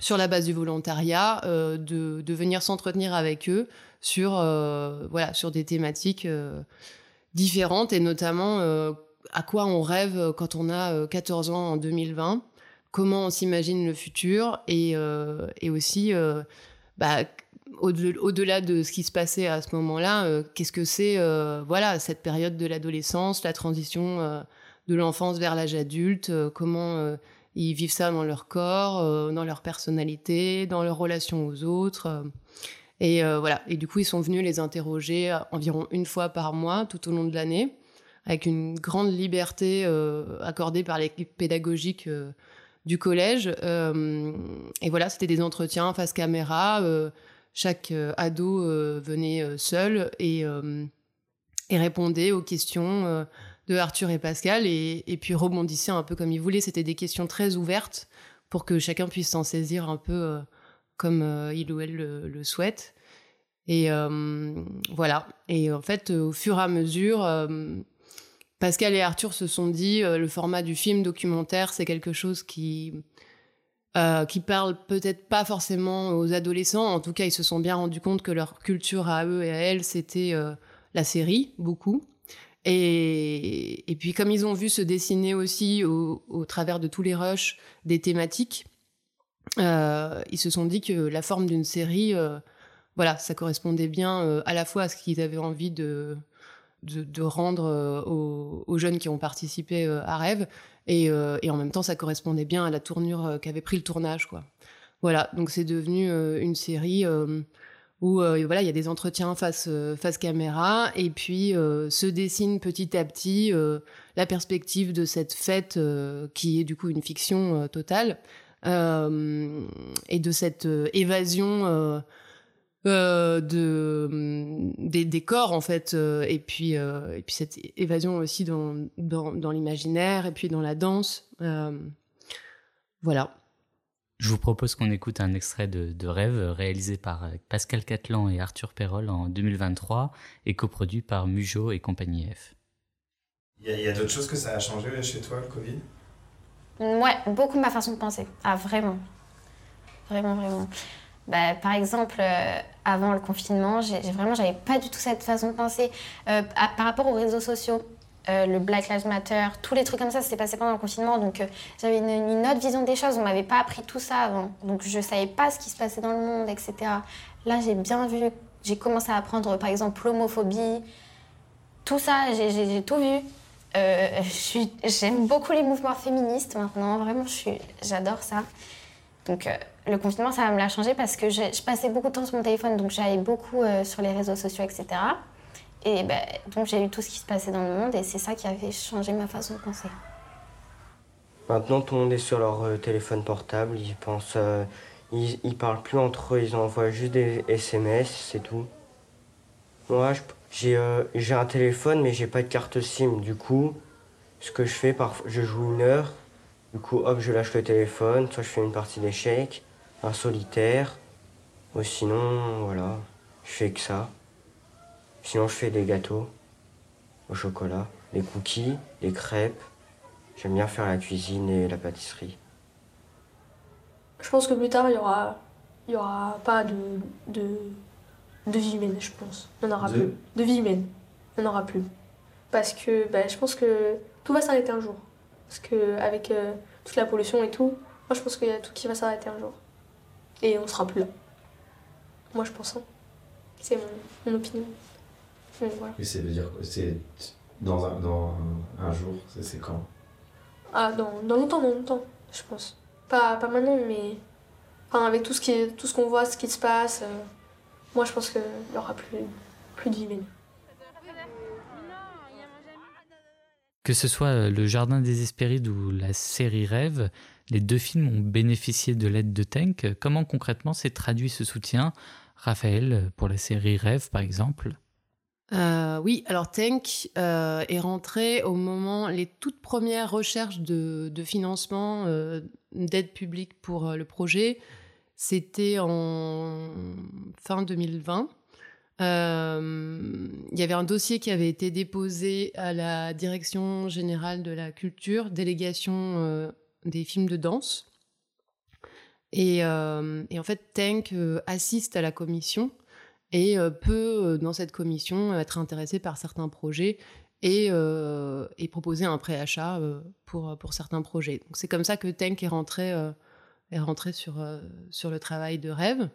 sur la base du volontariat de, de, venir s'entretenir avec eux sur voilà sur des thématiques différentes et notamment euh, à quoi on rêve quand on a 14 euh, ans en 2020, comment on s'imagine le futur et, euh, et aussi bah, au-delà de ce qui se passait à ce moment-là, qu'est-ce que c'est voilà cette période de l'adolescence, la transition de l'enfance vers l'âge adulte, comment ils vivent ça dans leur corps, dans leur personnalité, dans leur relation aux autres. Et euh, voilà. Et du coup, ils sont venus les interroger euh, environ une fois par mois tout au long de l'année, avec une grande liberté euh, accordée par l'équipe pédagogique du collège. et voilà, c'était des entretiens face caméra. chaque ado venait seul et, répondait aux questions de Arthur et Pascal et, puis rebondissait un peu comme il voulait. C'était des questions très ouvertes pour que chacun puisse s'en saisir un peu comme euh, il ou elle le, souhaite. Et euh, voilà. Et en fait, au fur et à mesure, euh, Pascal et Arthur se sont dit le format du film documentaire, c'est quelque chose qui qui parle peut-être pas forcément aux adolescents. En tout cas, ils se sont bien rendus compte que leur culture à eux et à elles, c'était la série, beaucoup. Et, et, puis, comme ils ont vu se dessiner aussi au, au travers de tous les rushs des thématiques, euh, ils se sont dit que la forme d'une série, euh, voilà, ça correspondait bien euh, à la fois à ce qu'ils avaient envie de, de, rendre aux, jeunes qui ont participé à Rêve, et, et, en même temps, ça correspondait bien à la tournure qu'avait pris le tournage, quoi. Voilà, donc c'est devenu une série où voilà, il y a des entretiens face face caméra, et puis se dessine petit à petit la perspective de cette fête qui est du coup une fiction totale. Euh, et de cette euh, évasion euh, de mm, des, des, corps en fait et puis et puis cette évasion aussi dans dans, dans l'imaginaire et puis dans la danse. Voilà. Je vous propose qu'on écoute un extrait de, de, Rêve réalisé par Pascal Catlan et Arthur Perrol en 2023 et coproduit par Mujo et compagnie F. Il y a, a d'autres choses que ça a changé chez toi, le Covid? Ouais, beaucoup ma façon de penser. Ah, vraiment. Vraiment, vraiment. Bah, par exemple, euh, avant le confinement, j'ai, vraiment, j'avais pas du tout cette façon de penser. Euh, par rapport aux réseaux sociaux, euh, le Black Lives Matter, tous les trucs comme ça, ça s'est passé pendant le confinement. Donc, j'avais une, autre vision des choses. On m'avait pas appris tout ça avant. Donc, je savais pas ce qui se passait dans le monde, etc. Là, j'ai bien vu. J'ai commencé à apprendre, par exemple, l'homophobie. Tout ça, j'ai tout vu. Euh, j'aime beaucoup les mouvements féministes maintenant, vraiment, j'adore ça. Donc euh, le confinement, ça me l'a changé parce que je, passais beaucoup de temps sur mon téléphone, donc j'allais beaucoup euh, sur les réseaux sociaux, etc. Et ben, donc j'ai eu tout ce qui se passait dans le monde et c'est ça qui avait changé ma façon de penser. Maintenant, tout le monde est sur leur téléphone portable, ils pensent, ils, parlent plus entre eux, ils envoient juste des SMS, c'est tout. Moi, euh, j'ai un téléphone, mais j'ai pas de carte SIM. Du coup, ce que je fais, je joue une heure. Du coup, hop, je lâche le téléphone. Soit je fais une partie d'échecs, un solitaire. Ou sinon, voilà, je fais que ça. Sinon, je fais des gâteaux au chocolat, des cookies, des crêpes. J'aime bien faire la cuisine et la pâtisserie. Je pense que plus tard, il y aura, il y aura pas de, de de vie humaine, je pense. Il n'y en aura plus. De vie humaine. Il n'y en aura plus. Parce que bah, je pense que tout va s'arrêter un jour. Parce qu'avec avec euh, toute la pollution et tout, Moi, je pense qu'il y a tout qui va s'arrêter un jour. Et on sera plus là. Moi, je pense. Hein. C'est mon, opinion. voilà. Et c'est dire c'est dans un, dans un jour, c'est quand? Ah, dans, dans longtemps, dans longtemps, je pense. Pas, pas maintenant, mais enfin, avec tout ce qui tout ce qu'on voit, ce qui se passe, euh, moi, je pense qu'il n'y aura plus, plus de vie Que ce soit euh, Le Jardin des Hespérides ou la série Rêve, les deux films ont bénéficié de l'aide de Tank. Comment concrètement s'est traduit ce soutien? Raphaël, pour la série Rêve par exemple euh, oui, alors Tank euh, est rentré au moment les toutes premières recherches de, financement d'aide publique pour le projet. C'était en fin 2020. Euh, il y avait un dossier qui avait été déposé à la Direction générale de la culture, délégation euh, des films de danse. Et, euh, en fait, Tank assiste à la commission et peut, dans cette commission, être intéressé par certains projets et, proposer un préachat pour, pour certains projets. C'est comme ça que Tank est rentré, est rentré sur, sur le travail de rêve.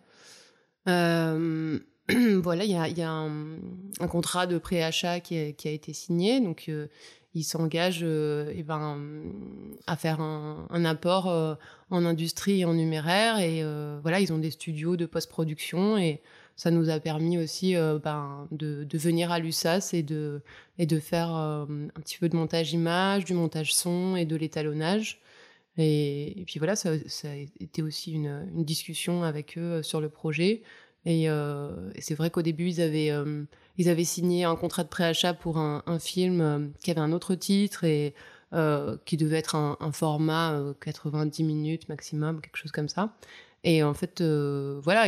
<clears throat> voilà, il y a, un, contrat de préachat qui, qui, a été signé, donc euh, ils s'engagent euh, eh ben, à faire un, apport euh, en industrie et en numéraire, et voilà, ils ont des studios de post-production, et ça nous a permis aussi ben, de, venir à l'USAS et de, et de faire un petit peu de montage image, du montage son et de l'étalonnage. Et, puis voilà, ça, a été aussi une, une discussion avec eux sur le projet. Euh, et, c'est vrai qu'au début, ils avaient, euh, ils avaient signé un contrat de préachat pour un, film euh, qui avait un autre titre et qui devait être un, format 90 minutes maximum, quelque chose comme ça. Et en fait, voilà,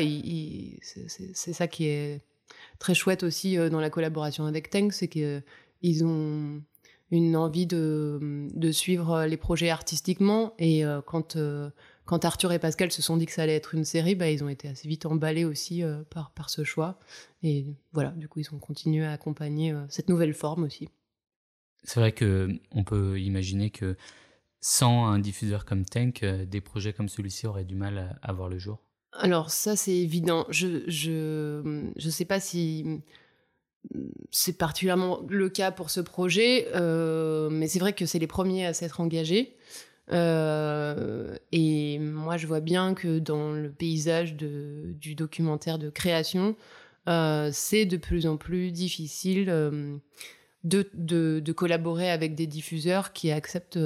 c'est ça qui est très chouette aussi dans la collaboration avec Tank, c'est qu'ils ont une envie de, de, suivre les projets artistiquement. Et quand quand Arthur et Pascal se sont dit que ça allait être une série, bah, ils ont été assez vite emballés aussi euh, par, par ce choix. Et voilà, du coup, ils ont continué à accompagner euh, cette nouvelle forme aussi. C'est vrai qu'on peut imaginer que sans un diffuseur comme Tank, euh, des projets comme celui-ci auraient du mal à, voir le jour. Alors ça, c'est évident. Je je je sais pas si c'est particulièrement le cas pour ce projet, mais c'est vrai que c'est les premiers à s'être engagés. Euh, et moi, je vois bien que dans le paysage du documentaire de création, euh, c'est de plus en plus difficile euh, de, collaborer avec des diffuseurs qui acceptent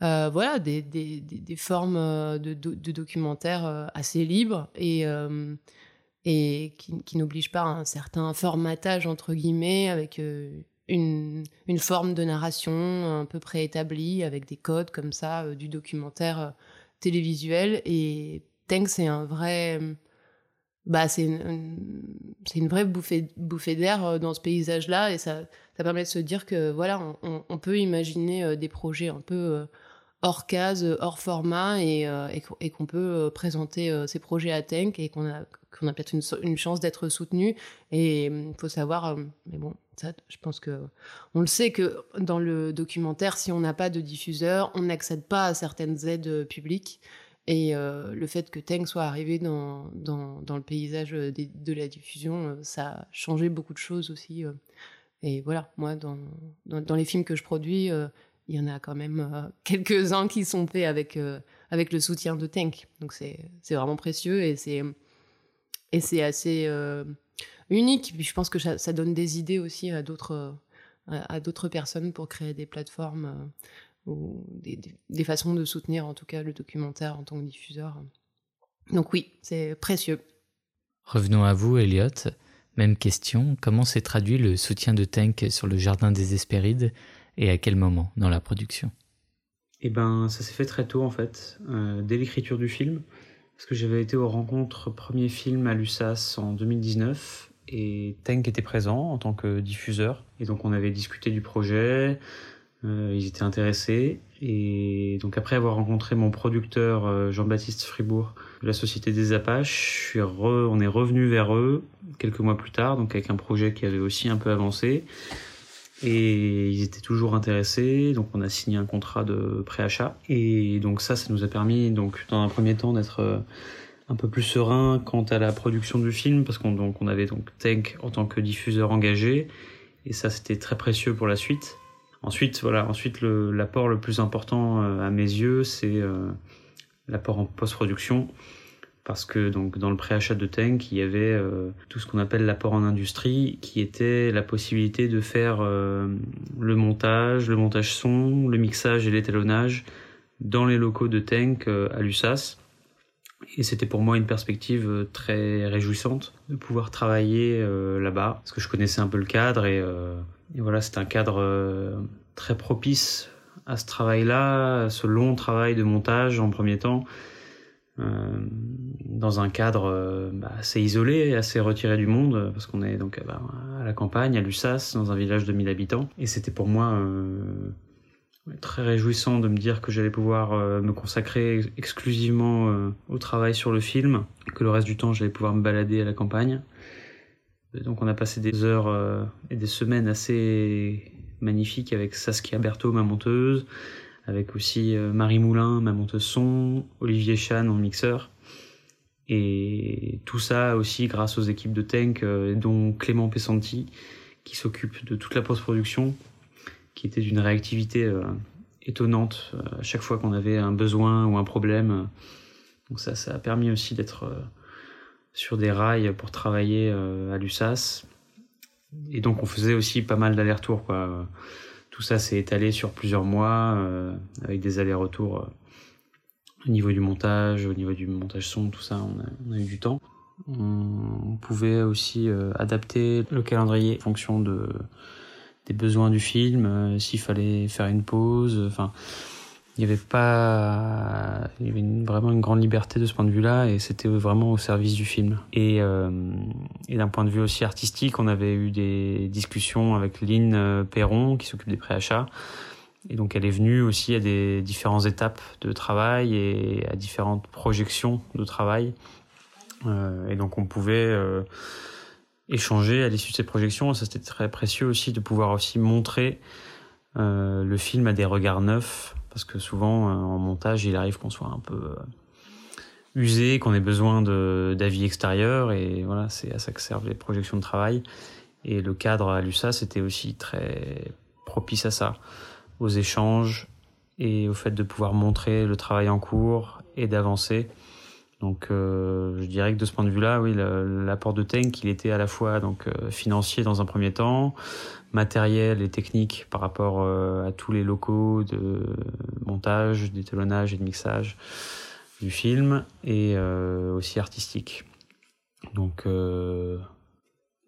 voilà, des, des, formes de, documentaires assez libres et, et qui, n'obligent pas à un certain formatage, entre guillemets, avec une, forme de narration un peu préétablie avec des codes comme ça euh, du documentaire euh, télévisuel. Et Tank c'est un vrai bah c'est une, une vraie bouffée, bouffée d'air euh, dans ce paysage là et ça, ça permet de se dire que voilà on, peut imaginer des projets un peu hors case, hors format et, et qu'on peut présenter ces projets à Tank et qu'on a, qu'on a peut-être une, chance d'être soutenu et il faut savoir mais bon je pense que on le sait que dans le documentaire, si on n'a pas de diffuseur, on n'accède pas à certaines aides publiques. Et euh, le fait que Teng soit arrivé dans, dans, dans le paysage de, la diffusion, euh, ça a changé beaucoup de choses aussi. Euh. Et voilà, moi, dans, dans, les films que je produis, il y en a quand même quelques-uns qui sont faits avec, avec le soutien de Tank. Donc c'est vraiment précieux et c'est assez unique. Puis je pense que ça, donne des idées aussi à d'autres à, d'autres personnes pour créer des plateformes euh, ou des, façons de soutenir en tout cas le documentaire en tant que diffuseur. Donc oui, c'est précieux. Revenons à vous, Elliot. Même question, comment s'est traduit le soutien de Tank sur le Jardin des Hespérides? Et à quel moment dans la production? Eh ben, ça s'est fait très tôt en fait, euh, dès l'écriture du film, parce que j'avais été aux rencontres premier film à l'USAS en 2019 et Tank était présent en tant que diffuseur. Et donc on avait discuté du projet, euh, ils étaient intéressés. Et donc après avoir rencontré mon producteur euh, Jean-Baptiste Fribourg de la Société des Apaches, on est revenu vers eux quelques mois plus tard, donc avec un projet qui avait aussi un peu avancé. Et ils étaient toujours intéressés, donc on a signé un contrat de préachat. Et donc ça, ça nous a permis, donc dans un premier temps, d'être euh, un peu plus serein quant à la production du film, parce qu'on donc on avait donc Tank en tant que diffuseur engagé, et ça c'était très précieux pour la suite. Ensuite, voilà, ensuite l'apport le, plus important euh, à mes yeux, c'est euh, l'apport en post-production parce que donc dans le préachat de Tank, il y avait euh, tout ce qu'on appelle l'apport en industrie, qui était la possibilité de faire euh, le montage, le montage son, le mixage et l'étalonnage dans les locaux de Tank euh, à l'USAS. Et c'était pour moi une perspective très réjouissante de pouvoir travailler là-bas, parce que je connaissais un peu le cadre et, et voilà, c'est un cadre très propice à ce travail-là, à ce long travail de montage en premier temps euh, dans un cadre euh, bah, assez isolé, assez retiré du monde, parce qu'on est donc bah, à la campagne, à Lussas, dans un village de 1000 habitants. Et c'était pour moi euh, très réjouissant de me dire que j'allais pouvoir me consacrer exclusivement au travail sur le film, que le reste du temps j'allais pouvoir me balader à la campagne. donc on a passé des heures et des semaines assez magnifiques avec Saskia Berthaud, ma monteuse, avec aussi euh, Marie Moulin, ma monteuse Olivier Chan, mon mixeur. Et tout ça aussi grâce aux équipes de Tank, euh, dont Clément Pessanti, qui s'occupe de toute la post-production, qui était d'une réactivité euh, étonnante à chaque fois qu'on avait un besoin ou un problème. Donc ça, ça a permis aussi d'être sur des rails pour travailler à l'USAS. Et donc on faisait aussi pas mal d'allers-retours, tout ça s'est étalé sur plusieurs mois euh, avec des allers-retours euh, au niveau du montage, au niveau du montage son, tout ça, on a, eu du temps. On pouvait aussi euh, adapter le calendrier en fonction de, des besoins du film, s'il fallait faire une pause. Enfin, il n'y avait pas, y avait vraiment une grande liberté de ce point de vue-là, et c'était vraiment au service du film. Et, euh, d'un point de vue aussi artistique, on avait eu des discussions avec Lynn euh, Perron, qui s'occupe des préachats. Et donc elle est venue aussi à des différentes étapes de travail et à différentes projections de travail. Euh, et donc on pouvait échanger à l'issue de ces projections. Ça c'était très précieux aussi de pouvoir aussi montrer le film à des regards neufs parce que souvent euh, en montage il arrive qu'on soit un peu euh, usé, qu'on ait besoin d'avis extérieurs et voilà c'est à ça que servent les projections de travail et le cadre à l'USA c'était aussi très propice à ça, aux échanges et au fait de pouvoir montrer le travail en cours et d'avancer. Donc euh, je dirais que de ce point de vue-là, oui, l'apport de Tank, il était à la fois donc financier dans un premier temps, matériel et technique par rapport euh, à tous les locaux de montage, d'étalonnage et de mixage du film et euh, aussi artistique. Donc euh,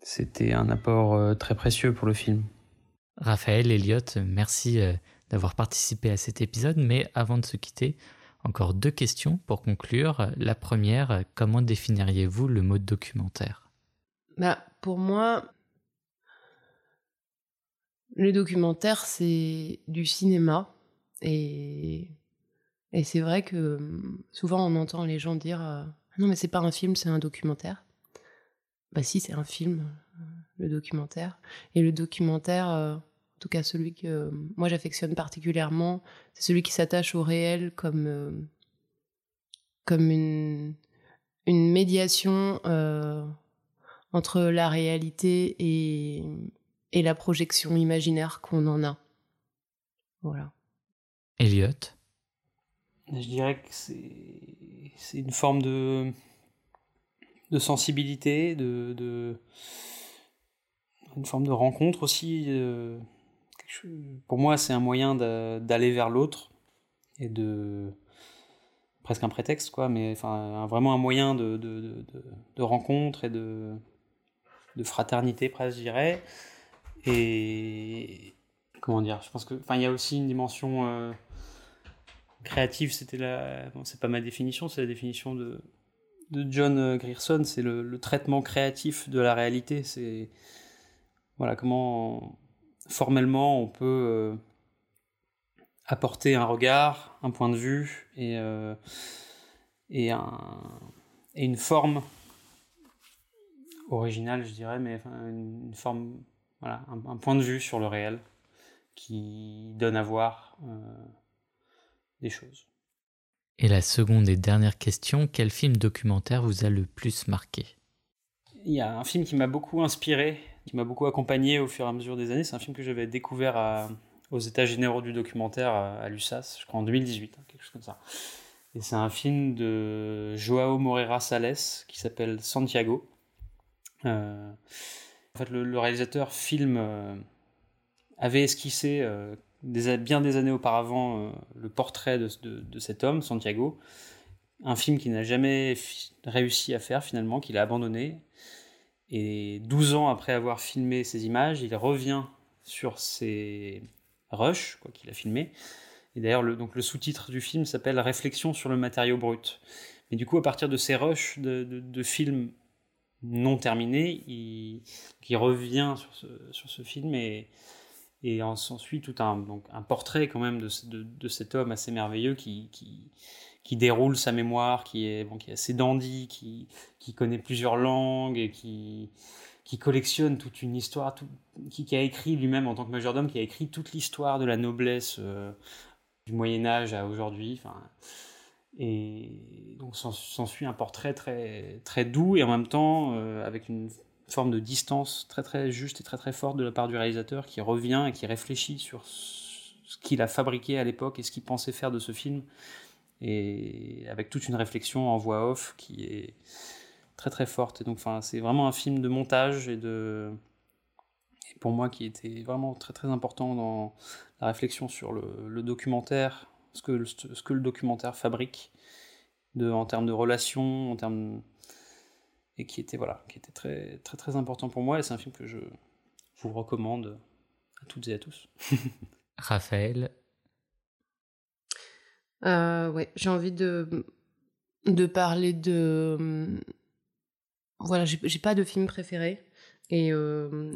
c'était un apport très précieux pour le film. Raphaël, Elliott, merci d'avoir participé à cet épisode, mais avant de se quitter, encore deux questions pour conclure. La première, comment définiriez-vous le mot documentaire? Bah, Pour moi, le documentaire, c'est du cinéma. Et, c'est vrai que hum, souvent on entend les gens dire euh, Non, mais c'est pas un film, c'est un documentaire. Bah, si, c'est un film, euh, le documentaire. Et le documentaire, euh, en tout cas celui que moi j'affectionne particulièrement, c'est celui qui s'attache au réel comme, une médiation entre la réalité et, et la projection imaginaire qu'on en a. Voilà. Elliot Je dirais que c'est une forme de, de sensibilité, de, de, une forme de rencontre aussi. Euh, pour moi, c'est un moyen d'aller vers l'autre et de presque un prétexte, quoi, mais enfin, vraiment un moyen de, de, de rencontre et de, de fraternité, presque, je dirais. Et comment dire Je pense que, enfin, il y a aussi une dimension euh, créative. C'était la, bon, c'est pas ma définition, c'est la définition de de John euh, Grierson. C'est le, traitement créatif de la réalité. C'est voilà comment formellement on peut euh, apporter un regard, un point de vue et et, un, et une forme originale, je dirais, mais une forme voilà, un, point de vue sur le réel qui donne à voir des choses. Et la seconde et dernière question, quel film documentaire vous a le plus marqué? Il y a un film qui m'a beaucoup inspiré, qui m'a beaucoup accompagné au fur et à mesure des années. C'est un film que j'avais découvert aux États généraux du documentaire à, l'USAS, je crois en 2018, hein, quelque chose comme ça. Et c'est un film de Joao Moreira Sales qui s'appelle Santiago. Euh, en fait, le, réalisateur film euh, avait esquissé euh, bien des années auparavant euh, le portrait de, cet homme, Santiago, un film qu'il n'a jamais réussi à faire finalement, qu'il a abandonné. Et 12 ans après avoir filmé ces images, il revient sur ces rushs qu'il a filmés. Et d'ailleurs, le, le sous-titre du film s'appelle Réflexion sur le matériau brut. Mais du coup, à partir de ces rushs de, films non terminés, il, revient sur ce, sur ce film et, et s'ensuit tout un, donc, un portrait quand même de, de, cet homme assez merveilleux qui, qui, qui, déroule sa mémoire, qui est, bon, qui est assez dandy, qui, qui connaît plusieurs langues et qui, qui collectionne toute une histoire, qui, qui, a écrit lui-même en tant que majordome, qui a écrit toute l'histoire de la noblesse euh, du Moyen Âge à aujourd'hui. Enfin, et donc s'ensuit un portrait très, très doux et en même temps euh, avec une forme de distance très très juste et très très forte de la part du réalisateur qui revient et qui réfléchit sur ce qu'il a fabriqué à l'époque et ce qu'il pensait faire de ce film. Et avec toute une réflexion en voix off qui est très très forte. Et donc c'est vraiment un film de montage et de pour moi qui était vraiment très très important dans la réflexion sur le, documentaire ce que, ce que le documentaire fabrique de, en termes de relations en termes et qui était voilà, qui était très très très important pour moi et c'est un film que je vous recommande à toutes et à tous. <laughs> Raphaël. Euh, ouais, j'ai envie de de parler de voilà, j'ai pas de film préféré et euh,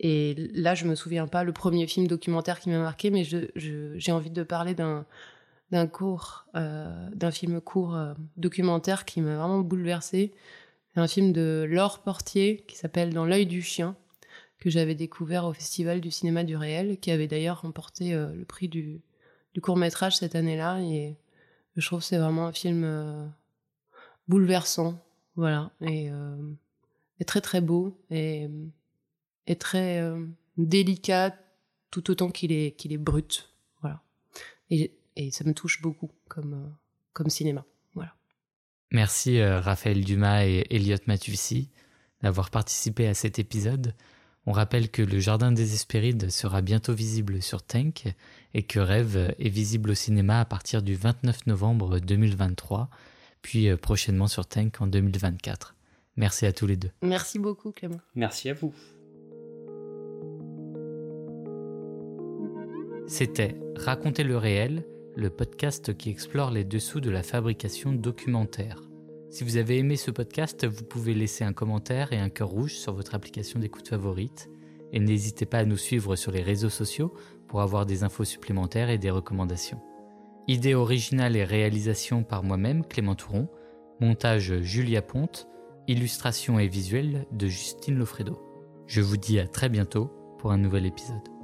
et là je me souviens pas le premier film documentaire qui m'a marqué, mais j'ai envie de parler d'un court, euh, d'un film court euh, documentaire qui m'a vraiment bouleversé un film de Laure Portier qui s'appelle Dans l'œil du chien, que j'avais découvert au Festival du cinéma du réel, qui avait d'ailleurs remporté euh, le prix du, court métrage cette année-là. Et je trouve que c'est vraiment un film bouleversant, voilà, et, très très beau et très délicat, tout autant qu'il est, qu'il est brut, voilà. Et, et ça me touche beaucoup comme, comme cinéma. Merci euh, Raphaël Dumas et Elliot Matussi d'avoir participé à cet épisode. On rappelle que le Jardin des Hespérides sera bientôt visible sur Tank et que Rêve est visible au cinéma à partir du 29 novembre 2023, puis euh, prochainement sur Tank en 2024. Merci à tous les deux. Merci beaucoup Clément. Merci à vous. C'était Raconter le réel le podcast qui explore les dessous de la fabrication documentaire. Si vous avez aimé ce podcast, vous pouvez laisser un commentaire et un cœur rouge sur votre application d'écoute favorite. Et n'hésitez pas à nous suivre sur les réseaux sociaux pour avoir des infos supplémentaires et des recommandations. Idée originale et réalisation par moi-même, Clément Touron. Montage Julia Ponte. Illustration et visuel de Justine Lofredo. Je vous dis à très bientôt pour un nouvel épisode.